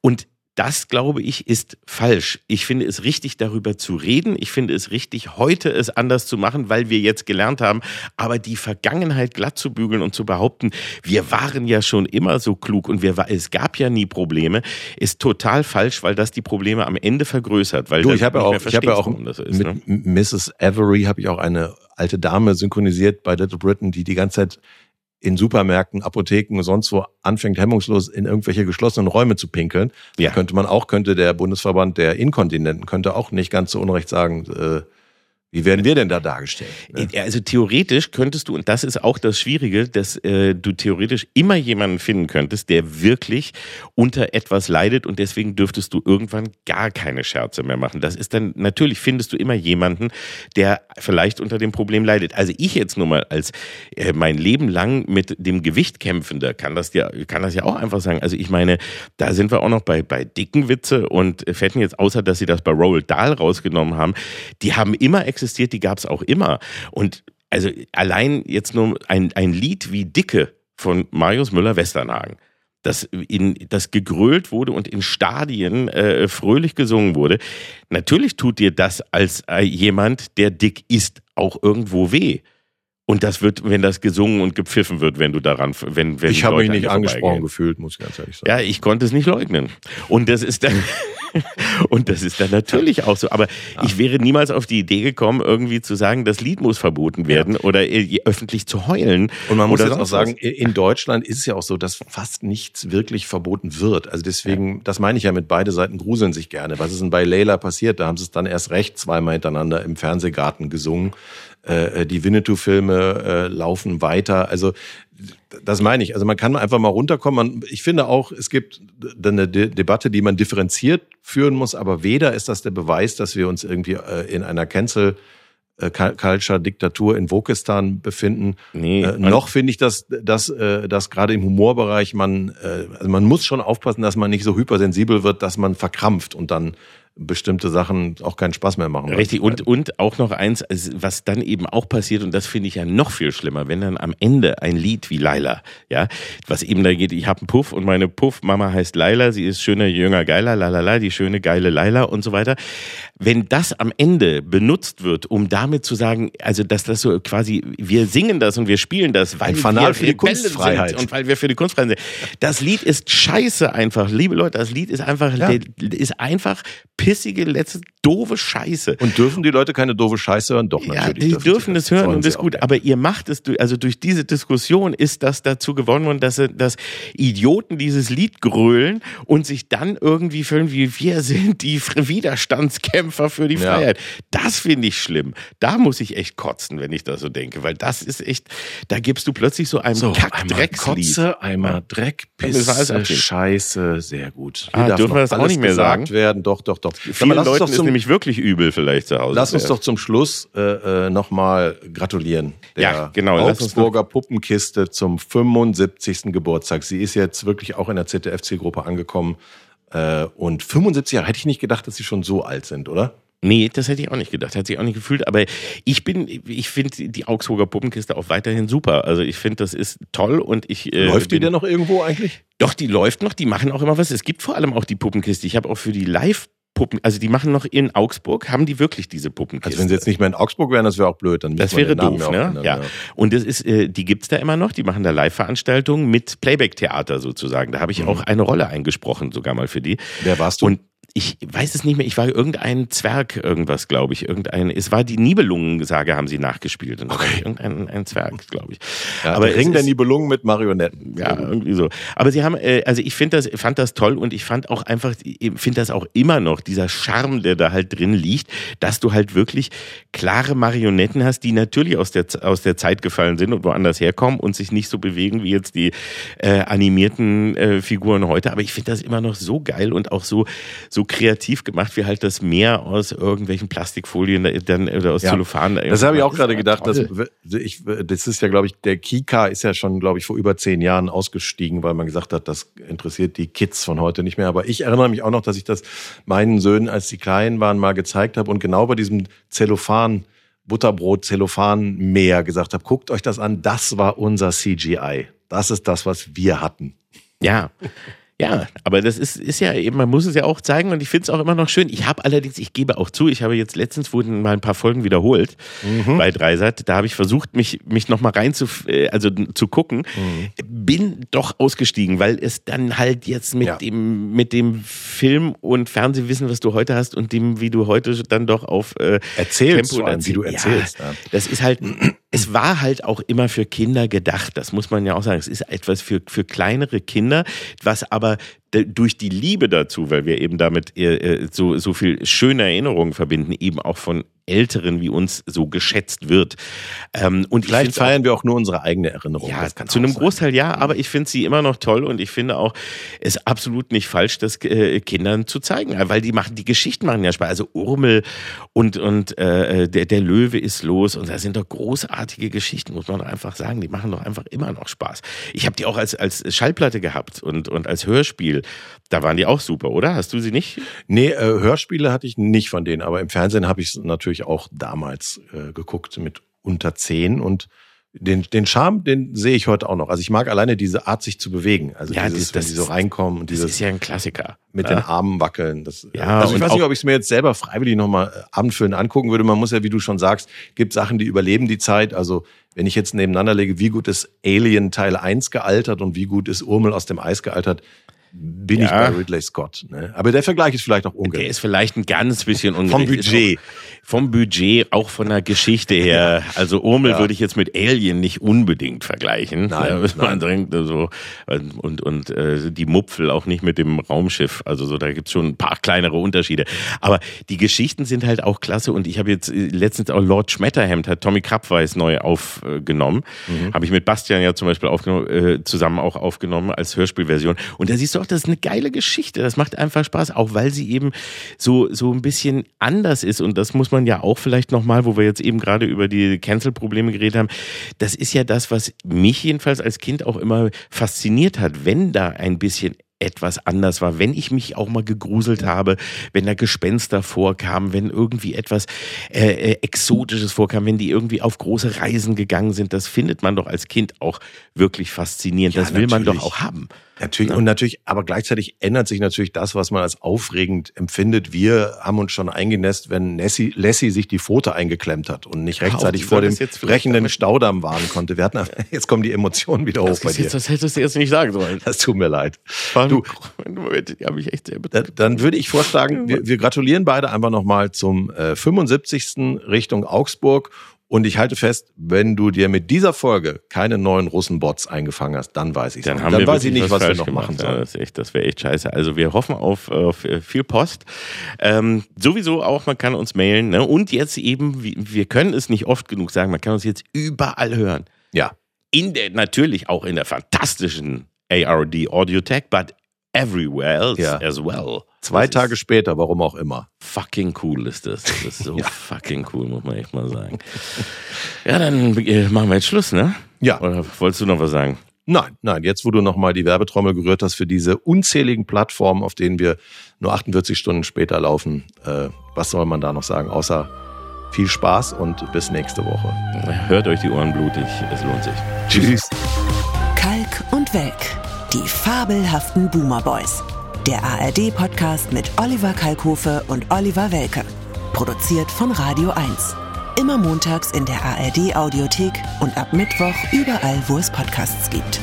B: Und das, glaube ich, ist falsch. Ich finde es richtig, darüber zu reden. Ich finde es richtig, heute es anders zu machen, weil wir jetzt gelernt haben. Aber die Vergangenheit glatt zu bügeln und zu behaupten, wir waren ja schon immer so klug und wir, es gab ja nie Probleme, ist total falsch, weil das die Probleme am Ende vergrößert. Weil
C: du, ich habe ja auch, ich habe ja auch ist, mit ne? Mrs. Avery habe ich auch eine alte Dame synchronisiert bei Little Britain, die die ganze Zeit in Supermärkten, Apotheken und sonst wo anfängt hemmungslos in irgendwelche geschlossenen Räume zu pinkeln, ja. könnte man auch, könnte der Bundesverband der Inkontinenten, könnte auch nicht ganz so unrecht sagen, äh, wie werden wir denn da dargestellt?
B: Ne? Also theoretisch könntest du, und das ist auch das Schwierige, dass äh, du theoretisch immer jemanden finden könntest, der wirklich unter etwas leidet und deswegen dürftest du irgendwann gar keine Scherze mehr machen. Das ist dann, natürlich findest du immer jemanden, der vielleicht unter dem Problem leidet. Also ich jetzt nur mal als äh, mein Leben lang mit dem Gewicht kämpfender kann das ja, kann das ja auch einfach sagen. Also ich meine, da sind wir auch noch bei, bei dicken Witze und fetten jetzt, außer dass sie das bei Roald Dahl rausgenommen haben, die haben immer existiert, die gab es auch immer. Und also allein jetzt nur ein, ein Lied wie Dicke von Marius Müller-Westernhagen das das gegrölt wurde und in Stadien äh, fröhlich gesungen wurde. Natürlich tut dir das als äh, jemand, der dick ist, auch irgendwo weh. Und das wird, wenn das gesungen und gepfiffen wird, wenn du daran, wenn, wenn
C: ich habe mich nicht angesprochen gefühlt, muss ich ganz ehrlich sagen.
B: Ja, ich konnte es nicht leugnen. Und das ist dann Und das ist dann natürlich auch so. Aber ja. ich wäre niemals auf die Idee gekommen, irgendwie zu sagen, das Lied muss verboten werden ja. oder öffentlich zu heulen.
C: Und man muss jetzt auch sagen, in Deutschland ist es ja auch so, dass fast nichts wirklich verboten wird. Also deswegen, ja. das meine ich ja mit beide Seiten gruseln sich gerne. Was ist denn bei Leila passiert? Da haben sie es dann erst recht zweimal hintereinander im Fernsehgarten gesungen. Äh, äh, die Winnetou-Filme äh, laufen weiter. Also das meine ich. Also man kann einfach mal runterkommen. Man, ich finde auch, es gibt eine De Debatte, die man differenziert führen muss, aber weder ist das der Beweis, dass wir uns irgendwie äh, in einer Cancel äh, Culture Diktatur in Wokistan befinden. Nee, äh, noch finde ich, dass, dass, äh, dass gerade im Humorbereich man, äh, also man muss schon aufpassen, dass man nicht so hypersensibel wird, dass man verkrampft und dann bestimmte Sachen auch keinen Spaß mehr machen.
B: Richtig, und, und auch noch eins, was dann eben auch passiert, und das finde ich ja noch viel schlimmer, wenn dann am Ende ein Lied wie Laila, ja, was eben da geht, ich habe einen Puff und meine Puff-Mama heißt Laila, sie ist schöner, jünger, geiler, lalala, die schöne, geile Laila und so weiter. Wenn das am Ende benutzt wird, um damit zu sagen, also dass das so quasi, wir singen das und wir spielen das, weil wir für die Kunstfreiheit sind und weil wir für die Kunstfreiheit sind. Das Lied ist scheiße einfach, liebe Leute, das Lied ist einfach, ja. ist einfach pissige, letzte, doofe Scheiße.
C: Und dürfen die Leute keine doofe Scheiße hören? Doch,
B: natürlich. Ja, die dürfen, dürfen es hören und das ist gut. Aber ihr macht es, also durch diese Diskussion ist das dazu gewonnen worden, dass, dass Idioten dieses Lied grölen und sich dann irgendwie fühlen, wie wir sind die Widerstandskämpfer für die ja. Freiheit. Das finde ich schlimm. Da muss ich echt kotzen, wenn ich das so denke, weil das ist echt, da gibst du plötzlich so einem so,
C: Kack-Dreckslied. Kotze, einmal Dreck, Pisse, Scheiße, sehr gut.
B: Hier ah, dürfen wir das auch nicht mehr sagen?
C: werden. Doch, doch, doch.
B: Vielen Leuten zum, ist nämlich wirklich übel vielleicht zu Hause.
C: Lass uns doch zum Schluss äh, äh nochmal gratulieren.
B: Der ja, genau.
C: Augsburger Puppenkiste zum 75. Geburtstag. Sie ist jetzt wirklich auch in der ZDF-Zielgruppe angekommen. Äh, und 75 Jahre, hätte ich nicht gedacht, dass sie schon so alt sind, oder?
B: Nee, das hätte ich auch nicht gedacht, hätte ich auch nicht gefühlt. Aber ich bin, ich finde die Augsburger Puppenkiste auch weiterhin super. Also ich finde, das ist toll und ich.
C: Äh, läuft die denn noch irgendwo eigentlich?
B: Doch, die läuft noch, die machen auch immer was. Es gibt vor allem auch die Puppenkiste. Ich habe auch für die Live- Puppen, also die machen noch in Augsburg, haben die wirklich diese Puppenkiste.
C: Also wenn sie jetzt nicht mehr in Augsburg wären, das wäre auch blöd. Dann
B: das wäre doof, ne? Ändern, ja. ja. Und das ist, äh, die gibt's da immer noch. Die machen da Live-Veranstaltungen mit Playback-Theater sozusagen. Da habe ich mhm. auch eine Rolle eingesprochen, sogar mal für die.
C: Wer warst du?
B: Und ich weiß es nicht mehr, ich war irgendein Zwerg, irgendwas, glaube ich. Irgendein, es war die Nibelungensage, haben sie nachgespielt. Und okay. irgendein ein Zwerg, glaube ich.
C: Ja, Aber Ring der Nibelungen mit Marionetten.
B: Ja, irgendwie so. Aber sie haben, äh, also ich finde das, fand das toll und ich fand auch einfach, finde das auch immer noch, dieser Charme, der da halt drin liegt, dass du halt wirklich klare Marionetten hast, die natürlich aus der, aus der Zeit gefallen sind und woanders herkommen und sich nicht so bewegen wie jetzt die äh, animierten äh, Figuren heute. Aber ich finde das immer noch so geil und auch so, so so kreativ gemacht, wie halt das Meer aus irgendwelchen Plastikfolien dann oder aus ja, Zellophan.
C: Das habe ich auch gerade gedacht. Dass, ich, das ist ja, glaube ich, der Kika ist ja schon, glaube ich, vor über zehn Jahren ausgestiegen, weil man gesagt hat, das interessiert die Kids von heute nicht mehr. Aber ich erinnere mich auch noch, dass ich das meinen Söhnen, als sie klein waren, mal gezeigt habe und genau bei diesem Zellophan Butterbrot Zellophan Meer gesagt habe, guckt euch das an, das war unser CGI. Das ist das, was wir hatten.
B: Ja. Ja, aber das ist, ist ja eben, man muss es ja auch zeigen und ich finde es auch immer noch schön. Ich habe allerdings, ich gebe auch zu, ich habe jetzt letztens wurden mal ein paar Folgen wiederholt mhm. bei Dreisat. Da habe ich versucht, mich, mich nochmal rein zu, äh, also zu gucken. Mhm. Bin doch ausgestiegen, weil es dann halt jetzt mit ja. dem, mit dem Film und Fernsehwissen, was du heute hast und dem, wie du heute dann doch auf
C: äh, erzählst, Tempo dann, wie du erzählst.
B: Ja, das ist halt, es war halt auch immer für Kinder gedacht. Das muss man ja auch sagen. Es ist etwas für, für kleinere Kinder, was aber durch die Liebe dazu, weil wir eben damit äh, so, so viel schöne Erinnerungen verbinden, eben auch von Älteren wie uns so geschätzt wird.
C: Ähm, und vielleicht feiern auch, wir auch nur unsere eigene Erinnerung.
B: Ja, zu einem Großteil ja, aber ich finde sie immer noch toll und ich finde auch es absolut nicht falsch, das äh, Kindern zu zeigen, weil die machen die Geschichten machen ja Spaß. Also Urmel und und äh, der der Löwe ist los und da sind doch großartige Geschichten, muss man doch einfach sagen. Die machen doch einfach immer noch Spaß. Ich habe die auch als als Schallplatte gehabt und und als Hörspiel. Da waren die auch super, oder? Hast du sie nicht?
C: Nee, äh, Hörspiele hatte ich nicht von denen, aber im Fernsehen habe ich natürlich natürlich auch damals äh, geguckt mit unter zehn und den, den Charme, den sehe ich heute auch noch. Also ich mag alleine diese Art, sich zu bewegen. Also ja, dieses, das, wenn die so reinkommen und dieses.
B: Das ist ja ein Klassiker.
C: Mit ja. den Armen wackeln. Das, ja, also ich weiß nicht, ob ich es mir jetzt selber freiwillig nochmal äh, abendfüllend angucken würde. Man muss ja, wie du schon sagst, gibt Sachen, die überleben die Zeit. Also wenn ich jetzt nebeneinander lege, wie gut ist Alien Teil 1 gealtert und wie gut ist Urmel aus dem Eis gealtert, bin ja. ich bei Ridley Scott. Ne? Aber der Vergleich ist vielleicht auch ungerecht.
B: Der ist vielleicht ein ganz bisschen
C: ungerecht. Vom Budget.
B: Vom Budget, auch von der Geschichte her. Also Urmel ja. würde ich jetzt mit Alien nicht unbedingt vergleichen. Nein, man denkt, also, und, und äh, die Mupfel auch nicht mit dem Raumschiff. Also so, da gibt's schon ein paar kleinere Unterschiede. Aber die Geschichten sind halt auch klasse. Und ich habe jetzt äh, letztens auch Lord Schmetterhemd, hat Tommy Krabweis neu aufgenommen. Mhm. Habe ich mit Bastian ja zum Beispiel aufgenommen, äh, zusammen auch aufgenommen als Hörspielversion. Und da siehst du doch, das ist eine geile Geschichte. Das macht einfach Spaß, auch weil sie eben so, so ein bisschen anders ist. Und das muss man ja auch vielleicht nochmal, wo wir jetzt eben gerade über die Cancel-Probleme geredet haben. Das ist ja das, was mich jedenfalls als Kind auch immer fasziniert hat, wenn da ein bisschen etwas anders war, wenn ich mich auch mal gegruselt habe, wenn da Gespenster vorkamen, wenn irgendwie etwas äh, äh, Exotisches vorkam, wenn die irgendwie auf große Reisen gegangen sind, das findet man doch als Kind auch wirklich faszinierend. Ja, das will natürlich. man doch auch haben.
C: Natürlich, ja. und natürlich, aber gleichzeitig ändert sich natürlich das, was man als aufregend empfindet. Wir haben uns schon eingenässt, wenn Nessie, Lassie sich die Pfote eingeklemmt hat und nicht rechtzeitig vor dem brechenden Staudamm warnen konnte. Wir hatten, jetzt kommen die Emotionen wieder das hoch bei dir.
B: Jetzt, das hättest du jetzt nicht sagen sollen.
C: Das tut mir leid. Du, die haben mich echt sehr dann, dann würde ich vorschlagen, wir, wir gratulieren beide einfach nochmal zum äh, 75. Richtung Augsburg und ich halte fest, wenn du dir mit dieser Folge keine neuen Russenbots eingefangen hast, dann weiß ich
B: Dann, nicht. dann weiß ich nicht, was, was wir noch gemacht. machen sollen. Ja, das, echt, das wäre echt scheiße. Also wir hoffen auf, auf viel Post. Ähm, sowieso auch, man kann uns mailen. Ne? Und jetzt eben, wir können es nicht oft genug sagen, man kann uns jetzt überall hören.
C: Ja.
B: In der, natürlich auch in der fantastischen ARD Audio Tech, but everywhere else ja. as well.
C: Zwei Tage später, warum auch immer.
B: Fucking cool ist das. Das ist so ja. fucking cool, muss man echt mal sagen. Ja, dann äh, machen wir jetzt Schluss, ne?
C: Ja.
B: Oder wolltest du noch was sagen?
C: Nein, nein, jetzt wo du nochmal die Werbetrommel gerührt hast für diese unzähligen Plattformen, auf denen wir nur 48 Stunden später laufen, äh, was soll man da noch sagen, außer viel Spaß und bis nächste Woche.
B: Hört euch die Ohren blutig, es lohnt sich.
C: Tschüss.
A: Kalk und Welk, die fabelhaften Boomer Boys. Der ARD-Podcast mit Oliver Kalkofe und Oliver Welke. Produziert von Radio 1. Immer montags in der ARD-Audiothek und ab Mittwoch überall, wo es Podcasts gibt.